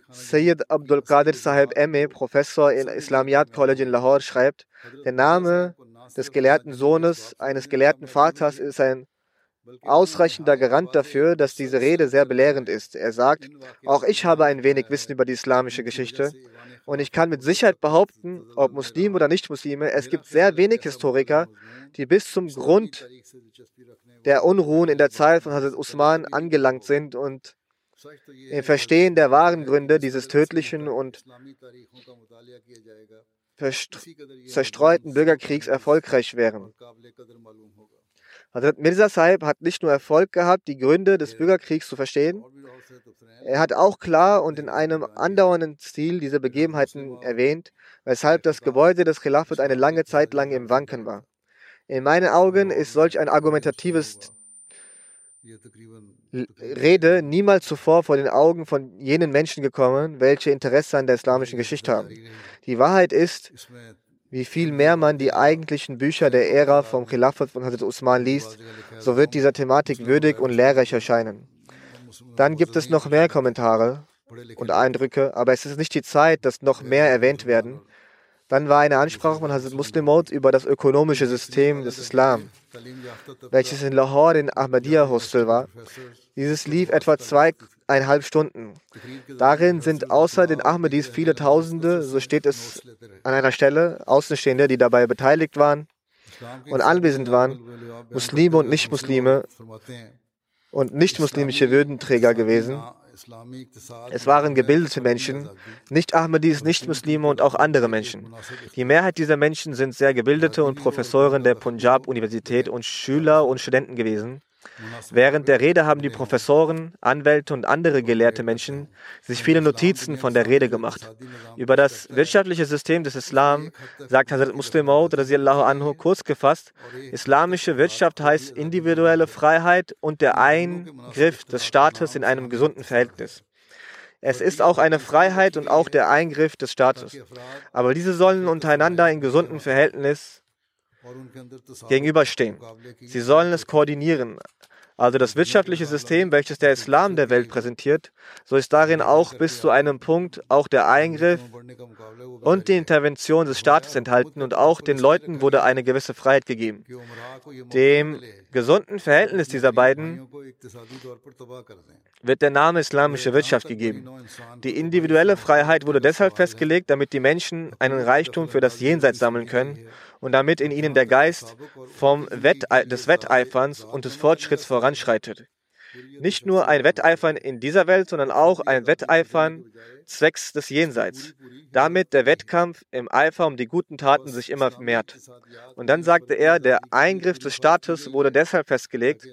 Sayyid Abdul Qadir Sahib M.E., Professor in Islamiyat College in Lahore, schreibt, der Name des gelehrten Sohnes eines gelehrten Vaters ist ein ausreichender Garant dafür, dass diese Rede sehr belehrend ist. Er sagt, auch ich habe ein wenig Wissen über die islamische Geschichte und ich kann mit Sicherheit behaupten, ob Muslime oder Nicht-Muslime, es gibt sehr wenig Historiker, die bis zum Grund der Unruhen in der Zeit von Hazrat Usman angelangt sind und im Verstehen der wahren Gründe dieses tödlichen und zerstreuten Bürgerkriegs erfolgreich wären. Hazrat Mirza Sahib hat nicht nur Erfolg gehabt, die Gründe des Bürgerkriegs zu verstehen, er hat auch klar und in einem andauernden Stil diese Begebenheiten erwähnt, weshalb das Gebäude des Khilafat eine lange Zeit lang im Wanken war. In meinen Augen ist solch ein argumentatives Rede niemals zuvor vor den Augen von jenen Menschen gekommen, welche Interesse an der islamischen Geschichte haben. Die Wahrheit ist, wie viel mehr man die eigentlichen Bücher der Ära vom Khilafat von Hazrat Usman liest, so wird dieser Thematik würdig und lehrreich erscheinen. Dann gibt es noch mehr Kommentare und Eindrücke, aber es ist nicht die Zeit, dass noch mehr erwähnt werden. Dann war eine Ansprache von Hazrat Muslim Maud über das ökonomische System des Islam, welches in Lahore in Ahmadiyya Hostel war. Dieses lief etwa zweieinhalb Stunden. Darin sind außer den Ahmadis viele Tausende, so steht es an einer Stelle, Außenstehende, die dabei beteiligt waren und anwesend waren, Muslime und Nichtmuslime und nicht-muslimische Würdenträger gewesen. Es waren gebildete Menschen, nicht Ahmadis, nicht Muslime und auch andere Menschen. Die Mehrheit dieser Menschen sind sehr gebildete und Professoren der Punjab-Universität und Schüler und Studenten gewesen. Während der Rede haben die Professoren, Anwälte und andere gelehrte Menschen sich viele Notizen von der Rede gemacht. Über das wirtschaftliche System des Islam sagt Hazrat Muslim anhu kurz gefasst, islamische Wirtschaft heißt individuelle Freiheit und der Eingriff des Staates in einem gesunden Verhältnis. Es ist auch eine Freiheit und auch der Eingriff des Staates. Aber diese sollen untereinander in gesundem Verhältnis gegenüberstehen. Sie sollen es koordinieren. Also das wirtschaftliche System, welches der Islam der Welt präsentiert, so ist darin auch bis zu einem Punkt auch der Eingriff und die Intervention des Staates enthalten und auch den Leuten wurde eine gewisse Freiheit gegeben. Dem gesunden Verhältnis dieser beiden wird der Name islamische Wirtschaft gegeben. Die individuelle Freiheit wurde deshalb festgelegt, damit die Menschen einen Reichtum für das Jenseits sammeln können und damit in ihnen der Geist vom Wette des Wetteiferns und des Fortschritts voranschreitet. Nicht nur ein Wetteifern in dieser Welt, sondern auch ein Wetteifern zwecks des Jenseits. Damit der Wettkampf im Eifer um die guten Taten sich immer mehrt. Und dann sagte er, der Eingriff des Staates wurde deshalb festgelegt,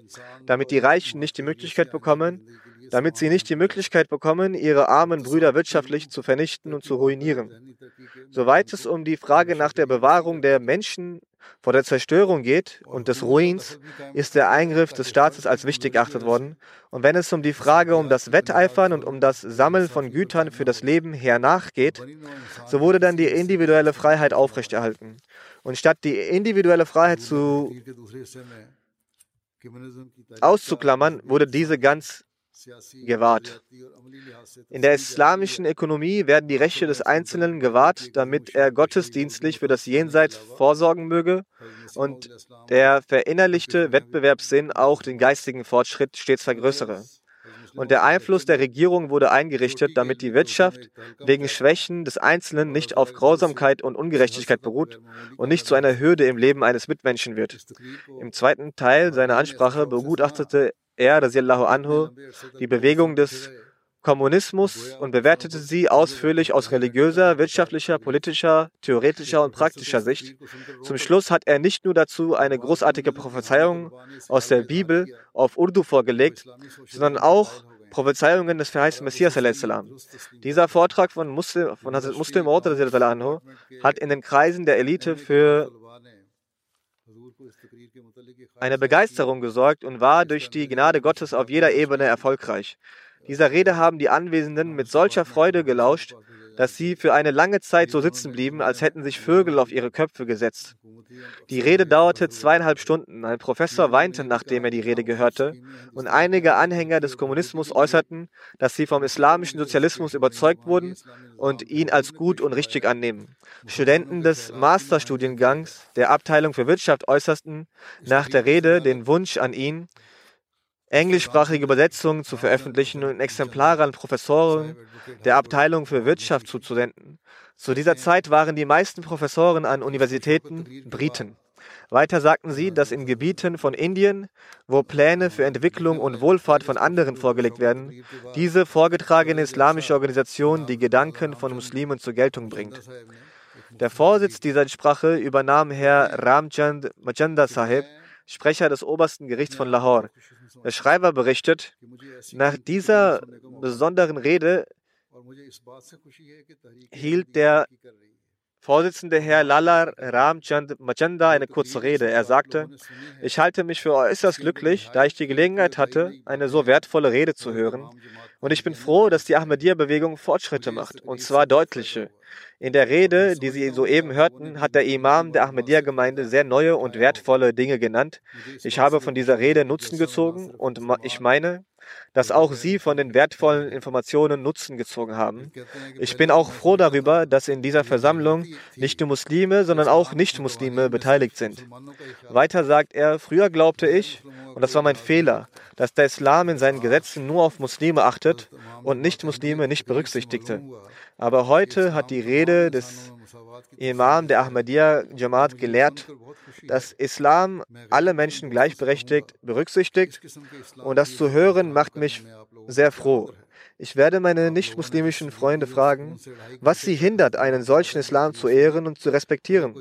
damit die Reichen nicht die Möglichkeit bekommen, damit sie nicht die Möglichkeit bekommen, ihre armen Brüder wirtschaftlich zu vernichten und zu ruinieren. Soweit es um die Frage nach der Bewahrung der Menschen vor der Zerstörung geht und des Ruins, ist der Eingriff des Staates als wichtig erachtet worden. Und wenn es um die Frage um das Wetteifern und um das Sammeln von Gütern für das Leben hernach geht, so wurde dann die individuelle Freiheit aufrechterhalten. Und statt die individuelle Freiheit zu auszuklammern, wurde diese ganz gewahrt. In der islamischen Ökonomie werden die Rechte des Einzelnen gewahrt, damit er gottesdienstlich für das Jenseits vorsorgen möge und der verinnerlichte Wettbewerbssinn auch den geistigen Fortschritt stets vergrößere. Und der Einfluss der Regierung wurde eingerichtet, damit die Wirtschaft wegen Schwächen des Einzelnen nicht auf Grausamkeit und Ungerechtigkeit beruht und nicht zu einer Hürde im Leben eines Mitmenschen wird. Im zweiten Teil seiner Ansprache begutachtete er, Anhu, die Bewegung des Kommunismus und bewertete sie ausführlich aus religiöser, wirtschaftlicher, politischer, theoretischer und praktischer Sicht. Zum Schluss hat er nicht nur dazu eine großartige Prophezeiung aus der Bibel auf Urdu vorgelegt, sondern auch Prophezeiungen des verheißten Messias. Dieser Vortrag von Muslim, von Muslim hat in den Kreisen der Elite für eine Begeisterung gesorgt und war durch die Gnade Gottes auf jeder Ebene erfolgreich. Dieser Rede haben die Anwesenden mit solcher Freude gelauscht, dass sie für eine lange Zeit so sitzen blieben, als hätten sich Vögel auf ihre Köpfe gesetzt. Die Rede dauerte zweieinhalb Stunden. Ein Professor weinte, nachdem er die Rede gehörte, und einige Anhänger des Kommunismus äußerten, dass sie vom islamischen Sozialismus überzeugt wurden und ihn als gut und richtig annehmen. Studenten des Masterstudiengangs der Abteilung für Wirtschaft äußerten nach der Rede den Wunsch an ihn, englischsprachige Übersetzungen zu veröffentlichen und Exemplare an Professoren der Abteilung für Wirtschaft zuzusenden. Zu dieser Zeit waren die meisten Professoren an Universitäten Briten. Weiter sagten sie, dass in Gebieten von Indien, wo Pläne für Entwicklung und Wohlfahrt von anderen vorgelegt werden, diese vorgetragene islamische Organisation die Gedanken von Muslimen zur Geltung bringt. Der Vorsitz dieser Sprache übernahm Herr Ramchand Majanda Sahib, Sprecher des obersten Gerichts von Lahore. Der Schreiber berichtet, nach dieser besonderen Rede hielt der Vorsitzende Herr Lala Ramchand Machanda eine kurze Rede. Er sagte, ich halte mich für äußerst glücklich, da ich die Gelegenheit hatte, eine so wertvolle Rede zu hören. Und ich bin froh, dass die Ahmadiyya-Bewegung Fortschritte macht, und zwar deutliche. In der Rede, die Sie soeben hörten, hat der Imam der Ahmadiyya-Gemeinde sehr neue und wertvolle Dinge genannt. Ich habe von dieser Rede Nutzen gezogen und ich meine, dass auch Sie von den wertvollen Informationen Nutzen gezogen haben. Ich bin auch froh darüber, dass in dieser Versammlung nicht nur Muslime, sondern auch Nicht-Muslime beteiligt sind. Weiter sagt er, früher glaubte ich, und das war mein Fehler, dass der Islam in seinen Gesetzen nur auf Muslime achtet und Nicht-Muslime nicht berücksichtigte. Aber heute hat die Rede des Imam der Ahmadiyya Jamaat gelehrt, dass Islam alle Menschen gleichberechtigt berücksichtigt und das zu hören macht mich sehr froh. Ich werde meine nicht-muslimischen Freunde fragen, was sie hindert, einen solchen Islam zu ehren und zu respektieren.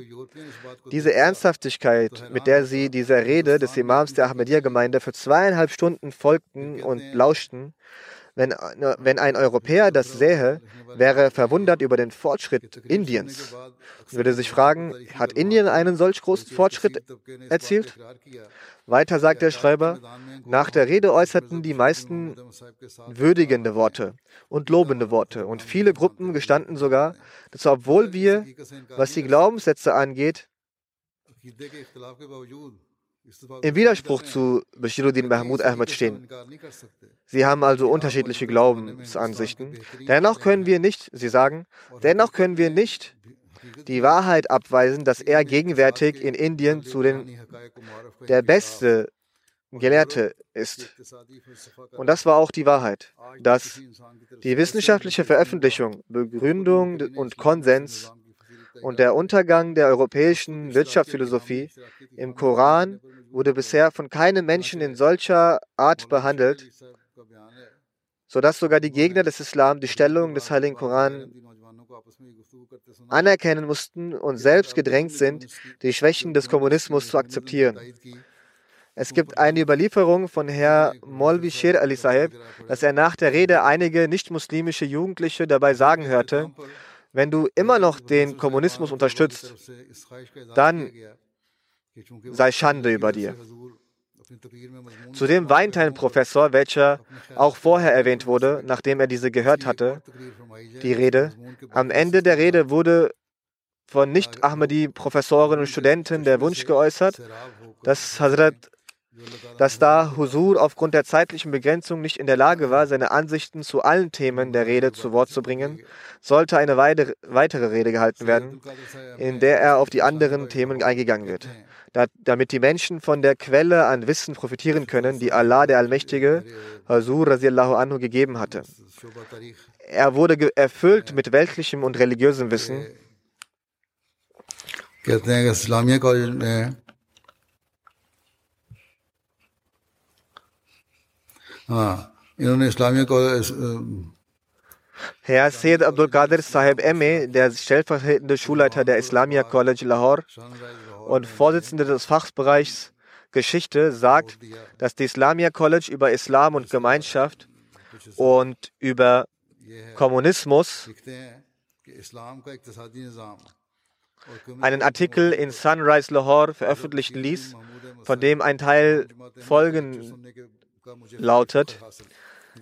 Diese Ernsthaftigkeit, mit der sie dieser Rede des Imams der Ahmadiyya-Gemeinde für zweieinhalb Stunden folgten und lauschten, wenn, äh, wenn ein Europäer das sähe, wäre er verwundert über den Fortschritt Indiens. Würde sich fragen, hat Indien einen solch großen Fortschritt erzielt? Weiter sagt der Schreiber, nach der Rede äußerten die meisten würdigende Worte und lobende Worte. Und viele Gruppen gestanden sogar, dass obwohl wir, was die Glaubenssätze angeht, im Widerspruch zu Bashiruddin Mahmud Ahmad stehen. Sie haben also unterschiedliche Glaubensansichten. Dennoch können wir nicht, sie sagen, dennoch können wir nicht die Wahrheit abweisen, dass er gegenwärtig in Indien zu den der beste Gelehrte ist. Und das war auch die Wahrheit, dass die wissenschaftliche Veröffentlichung, Begründung und Konsens und der Untergang der europäischen Wirtschaftsphilosophie im Koran wurde bisher von keinem Menschen in solcher Art behandelt, sodass sogar die Gegner des Islam die Stellung des Heiligen Koran anerkennen mussten und selbst gedrängt sind, die Schwächen des Kommunismus zu akzeptieren. Es gibt eine Überlieferung von Herr Molvi Sher Ali Sahib, dass er nach der Rede einige nicht-muslimische Jugendliche dabei sagen hörte, wenn du immer noch den Kommunismus unterstützt, dann sei Schande über dir. Zudem weinte ein Professor, welcher auch vorher erwähnt wurde, nachdem er diese gehört hatte, die Rede. Am Ende der Rede wurde von Nicht-Ahmadi-Professoren und Studenten der Wunsch geäußert, dass Hazrat dass da Husur aufgrund der zeitlichen Begrenzung nicht in der Lage war, seine Ansichten zu allen Themen der Rede zu Wort zu bringen, sollte eine weitere Rede gehalten werden, in der er auf die anderen Themen eingegangen wird damit die Menschen von der Quelle an Wissen profitieren können, die Allah der Allmächtige rasiallahu anhu gegeben hatte. Er wurde erfüllt mit weltlichem und religiösem Wissen. Herr Sayyid Abdul Qadir Sahib M.E., der stellvertretende Schulleiter der Islamia College Lahore, und Vorsitzende des Fachbereichs Geschichte, sagt, dass die Islamia College über Islam und Gemeinschaft und über Kommunismus einen Artikel in Sunrise Lahore veröffentlichen ließ, von dem ein Teil folgen lautet,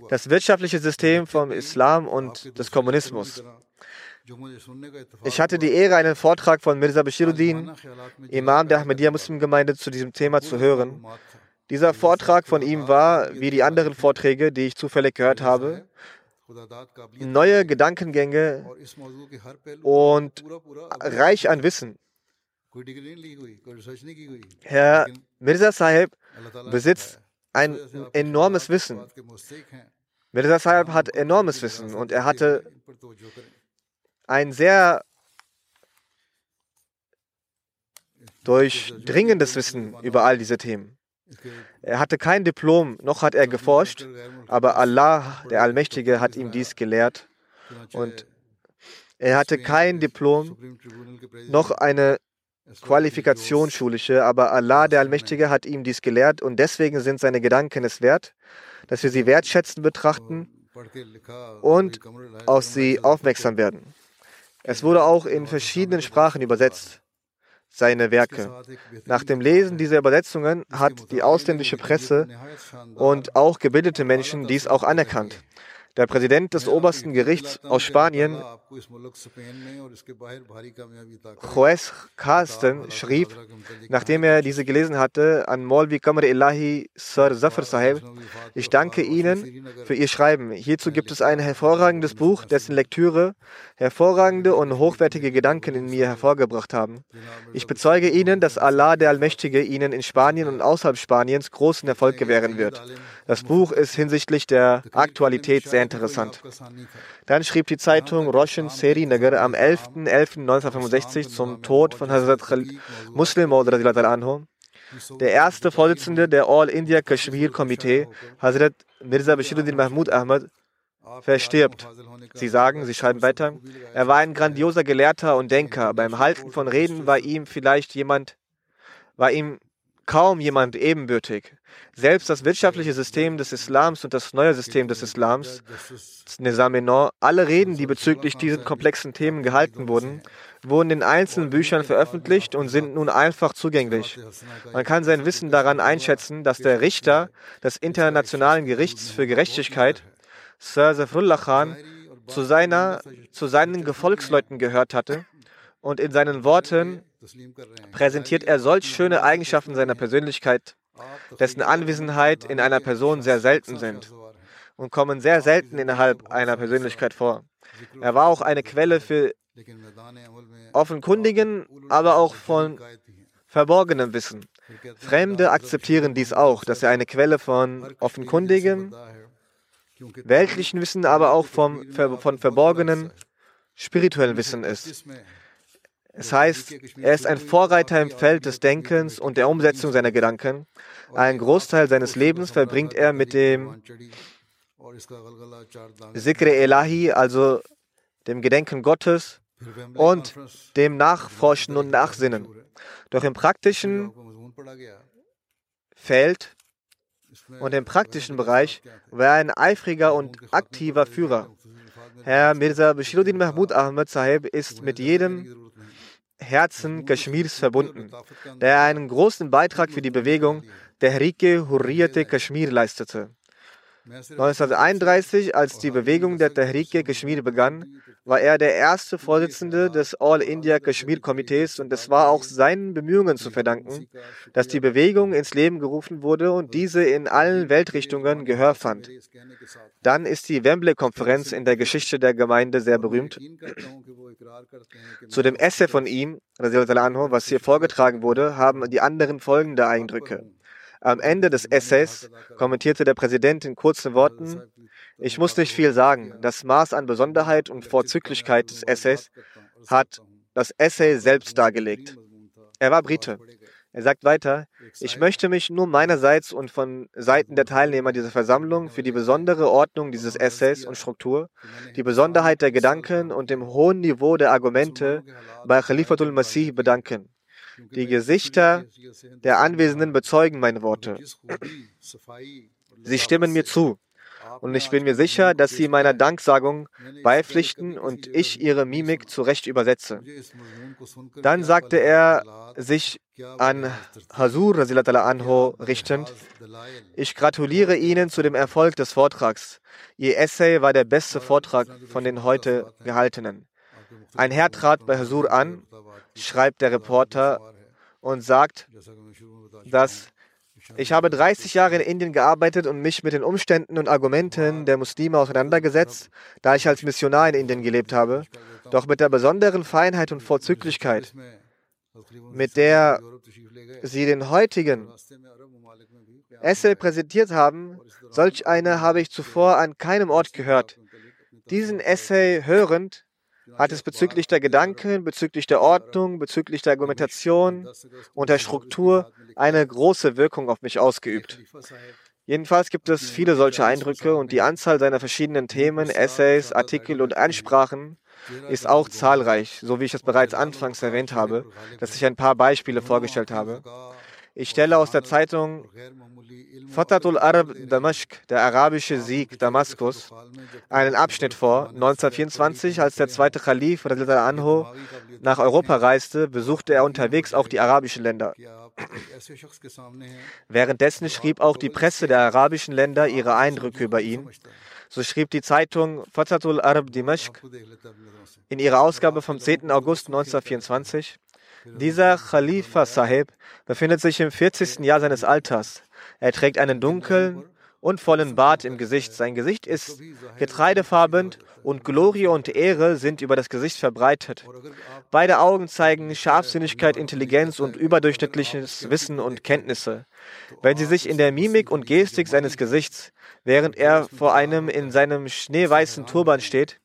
das wirtschaftliche System vom Islam und des Kommunismus. Ich hatte die Ehre, einen Vortrag von Mirza Bashiruddin, Imam der Ahmadiyya Muslimgemeinde, zu diesem Thema zu hören. Dieser Vortrag von ihm war, wie die anderen Vorträge, die ich zufällig gehört habe, neue Gedankengänge und reich an Wissen. Herr Mirza Sahib besitzt ein enormes Wissen. Mirza Sahib hat enormes Wissen und er hatte ein sehr durchdringendes Wissen über all diese Themen. Er hatte kein Diplom, noch hat er geforscht, aber Allah, der Allmächtige, hat ihm dies gelehrt. Und er hatte kein Diplom, noch eine Qualifikationsschulische, aber Allah, der Allmächtige, hat ihm dies gelehrt und deswegen sind seine Gedanken es wert, dass wir sie wertschätzen betrachten und auf sie aufmerksam werden. Es wurde auch in verschiedenen Sprachen übersetzt, seine Werke. Nach dem Lesen dieser Übersetzungen hat die ausländische Presse und auch gebildete Menschen dies auch anerkannt. Der Präsident des obersten Gerichts aus Spanien, Juez Carsten, schrieb, nachdem er diese gelesen hatte, an Molvi Qamar Elahi Sir Zafar Sahib, ich danke Ihnen für Ihr Schreiben. Hierzu gibt es ein hervorragendes Buch, dessen Lektüre hervorragende und hochwertige Gedanken in mir hervorgebracht haben. Ich bezeuge Ihnen, dass Allah der Allmächtige Ihnen in Spanien und außerhalb Spaniens großen Erfolg gewähren wird. Das Buch ist hinsichtlich der Aktualität sehr interessant. Dann schrieb die Zeitung Roshan Serinagar am 11.11.1965 zum Tod von Hazrat Muslim Maud anhu. Der erste Vorsitzende der All India Kashmir Komitee, Hazrat Mirza Bashiruddin Mahmud Ahmad, verstirbt. Sie sagen, sie schreiben weiter, er war ein grandioser Gelehrter und Denker. Beim Halten von Reden war ihm vielleicht jemand, war ihm kaum jemand ebenbürtig. Selbst das wirtschaftliche System des Islams und das neue System des Islams, Nizam alle Reden, die bezüglich diesen komplexen Themen gehalten wurden, wurden in einzelnen Büchern veröffentlicht und sind nun einfach zugänglich. Man kann sein Wissen daran einschätzen, dass der Richter des Internationalen Gerichts für Gerechtigkeit, Sir Zafrullah Khan, zu, seiner, zu seinen Gefolgsleuten gehört hatte und in seinen Worten präsentiert er solch schöne Eigenschaften seiner Persönlichkeit, dessen Anwesenheit in einer Person sehr selten sind und kommen sehr selten innerhalb einer Persönlichkeit vor. Er war auch eine Quelle für offenkundigen, aber auch von verborgenem Wissen. Fremde akzeptieren dies auch, dass er eine Quelle von offenkundigem, weltlichen Wissen, aber auch vom, von verborgenen spirituellen Wissen ist. Es heißt, er ist ein Vorreiter im Feld des Denkens und der Umsetzung seiner Gedanken. Ein Großteil seines Lebens verbringt er mit dem Sikre Elahi, also dem Gedenken Gottes und dem Nachforschen und Nachsinnen. Doch im praktischen Feld und im praktischen Bereich war er ein eifriger und aktiver Führer. Herr Mirza Bashiruddin Mahmud Ahmed Sahib ist mit jedem Herzen Kaschmirs verbunden, da er einen großen Beitrag für die Bewegung Tehrike Hurriyate Kashmir leistete. 1931, als die Bewegung der Tehrike Kashmir begann, war er der erste Vorsitzende des All India Kashmir Komitees und es war auch seinen Bemühungen zu verdanken, dass die Bewegung ins Leben gerufen wurde und diese in allen Weltrichtungen Gehör fand. Dann ist die Wembley-Konferenz in der Geschichte der Gemeinde sehr berühmt. Zu dem Essay von ihm, was hier vorgetragen wurde, haben die anderen folgende Eindrücke. Am Ende des Essays kommentierte der Präsident in kurzen Worten, ich muss nicht viel sagen. Das Maß an Besonderheit und Vorzüglichkeit des Essays hat das Essay selbst dargelegt. Er war Brite. Er sagt weiter, ich möchte mich nur meinerseits und von Seiten der Teilnehmer dieser Versammlung für die besondere Ordnung dieses Essays und Struktur, die Besonderheit der Gedanken und dem hohen Niveau der Argumente bei Khalifatul Masih bedanken. Die Gesichter der Anwesenden bezeugen meine Worte. Sie stimmen mir zu. Und ich bin mir sicher, dass Sie meiner Danksagung beipflichten und ich Ihre Mimik zurecht übersetze. Dann sagte er sich an Hasur Anho richtend, ich gratuliere Ihnen zu dem Erfolg des Vortrags. Ihr Essay war der beste Vortrag von den heute gehaltenen. Ein Herr trat bei Hasur an schreibt der Reporter und sagt, dass ich habe 30 Jahre in Indien gearbeitet und mich mit den Umständen und Argumenten der Muslime auseinandergesetzt, da ich als Missionar in Indien gelebt habe, doch mit der besonderen Feinheit und Vorzüglichkeit, mit der sie den heutigen Essay präsentiert haben, solch eine habe ich zuvor an keinem Ort gehört. Diesen Essay hörend hat es bezüglich der Gedanken, bezüglich der Ordnung, bezüglich der Argumentation und der Struktur eine große Wirkung auf mich ausgeübt. Jedenfalls gibt es viele solche Eindrücke und die Anzahl seiner verschiedenen Themen, Essays, Artikel und Ansprachen ist auch zahlreich, so wie ich es bereits anfangs erwähnt habe, dass ich ein paar Beispiele vorgestellt habe. Ich stelle aus der Zeitung Fatatul Arab Damashq, der arabische Sieg Damaskus, einen Abschnitt vor. 1924, als der zweite Khalif Anho nach Europa reiste, besuchte er unterwegs auch die arabischen Länder. Währenddessen schrieb auch die Presse der arabischen Länder ihre Eindrücke über ihn. So schrieb die Zeitung Fatatul Arab Dimashq in ihrer Ausgabe vom 10. August 1924, dieser Khalifa Sahib befindet sich im 40. Jahr seines Alters. Er trägt einen dunklen und vollen Bart im Gesicht. Sein Gesicht ist getreidefarben und Glorie und Ehre sind über das Gesicht verbreitet. Beide Augen zeigen Scharfsinnigkeit, Intelligenz und überdurchschnittliches Wissen und Kenntnisse. Wenn sie sich in der Mimik und Gestik seines Gesichts, während er vor einem in seinem schneeweißen Turban steht,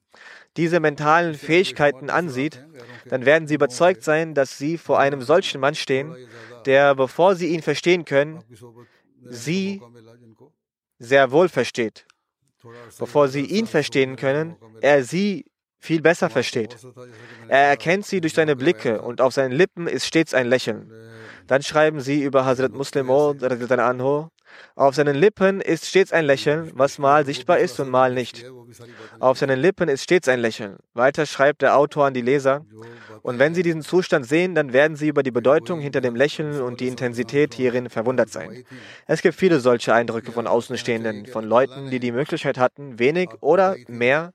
diese mentalen Fähigkeiten ansieht, dann werden sie überzeugt sein, dass sie vor einem solchen Mann stehen, der, bevor sie ihn verstehen können, sie sehr wohl versteht. Bevor sie ihn verstehen können, er sie viel besser versteht. Er erkennt sie durch seine Blicke und auf seinen Lippen ist stets ein Lächeln. Dann schreiben sie über Hazrat Muslim Anho, auf seinen Lippen ist stets ein Lächeln, was mal sichtbar ist und mal nicht. Auf seinen Lippen ist stets ein Lächeln. Weiter schreibt der Autor an die Leser. Und wenn sie diesen Zustand sehen, dann werden sie über die Bedeutung hinter dem Lächeln und die Intensität hierin verwundert sein. Es gibt viele solche Eindrücke von Außenstehenden, von Leuten, die die Möglichkeit hatten, wenig oder mehr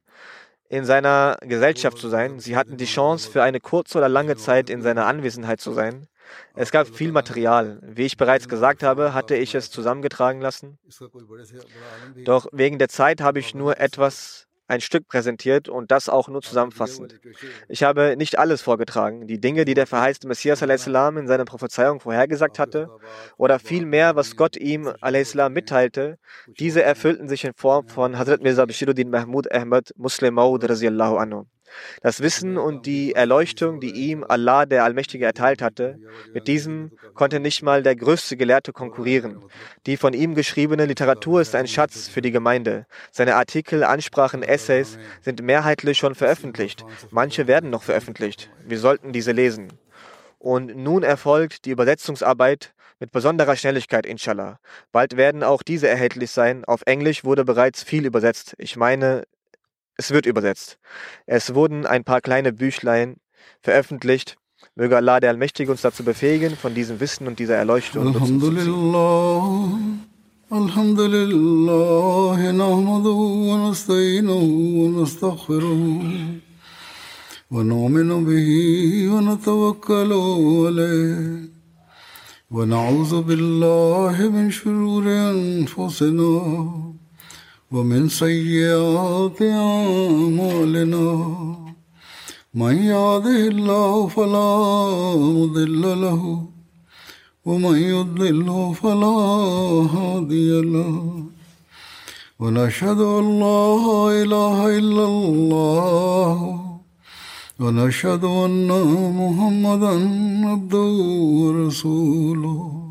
in seiner Gesellschaft zu sein. Sie hatten die Chance, für eine kurze oder lange Zeit in seiner Anwesenheit zu sein. Es gab viel Material. Wie ich bereits gesagt habe, hatte ich es zusammengetragen lassen. Doch wegen der Zeit habe ich nur etwas, ein Stück präsentiert und das auch nur zusammenfassend. Ich habe nicht alles vorgetragen. Die Dinge, die der verheißte Messias salam in seiner Prophezeiung vorhergesagt hatte, oder vielmehr, was Gott ihm salam mitteilte, diese erfüllten sich in Form von Hazrat Mirza Bashiruddin Mahmud Ahmad Muslim Maud anhu. Das Wissen und die Erleuchtung, die ihm Allah der Allmächtige erteilt hatte, mit diesem konnte nicht mal der größte Gelehrte konkurrieren. Die von ihm geschriebene Literatur ist ein Schatz für die Gemeinde. Seine Artikel, Ansprachen, Essays sind mehrheitlich schon veröffentlicht. Manche werden noch veröffentlicht. Wir sollten diese lesen. Und nun erfolgt die Übersetzungsarbeit mit besonderer Schnelligkeit, inshallah. Bald werden auch diese erhältlich sein. Auf Englisch wurde bereits viel übersetzt. Ich meine, es wird übersetzt. Es wurden ein paar kleine Büchlein veröffentlicht, Möge Allah, der Allmächtige, uns dazu befähigen, von diesem Wissen und dieser Erleuchtung Nutzen الحمد zu ziehen. لله الحمد لله نحمده ونستعينه ونستغفره ونؤمن به ونتوكل عليه ونعوذ بالله من شرور انفسنا ومن سيئات أعمالنا من يهده الله فلا مضل له ومن يضلله فلا هادي له ونشهد أن لا إله إلا الله ونشهد أن محمدا عبده ورسوله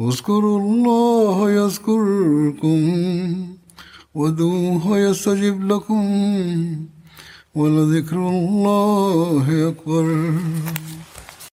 اذكروا الله يذكركم ودوه يستجب لكم ولذكر الله أكبر.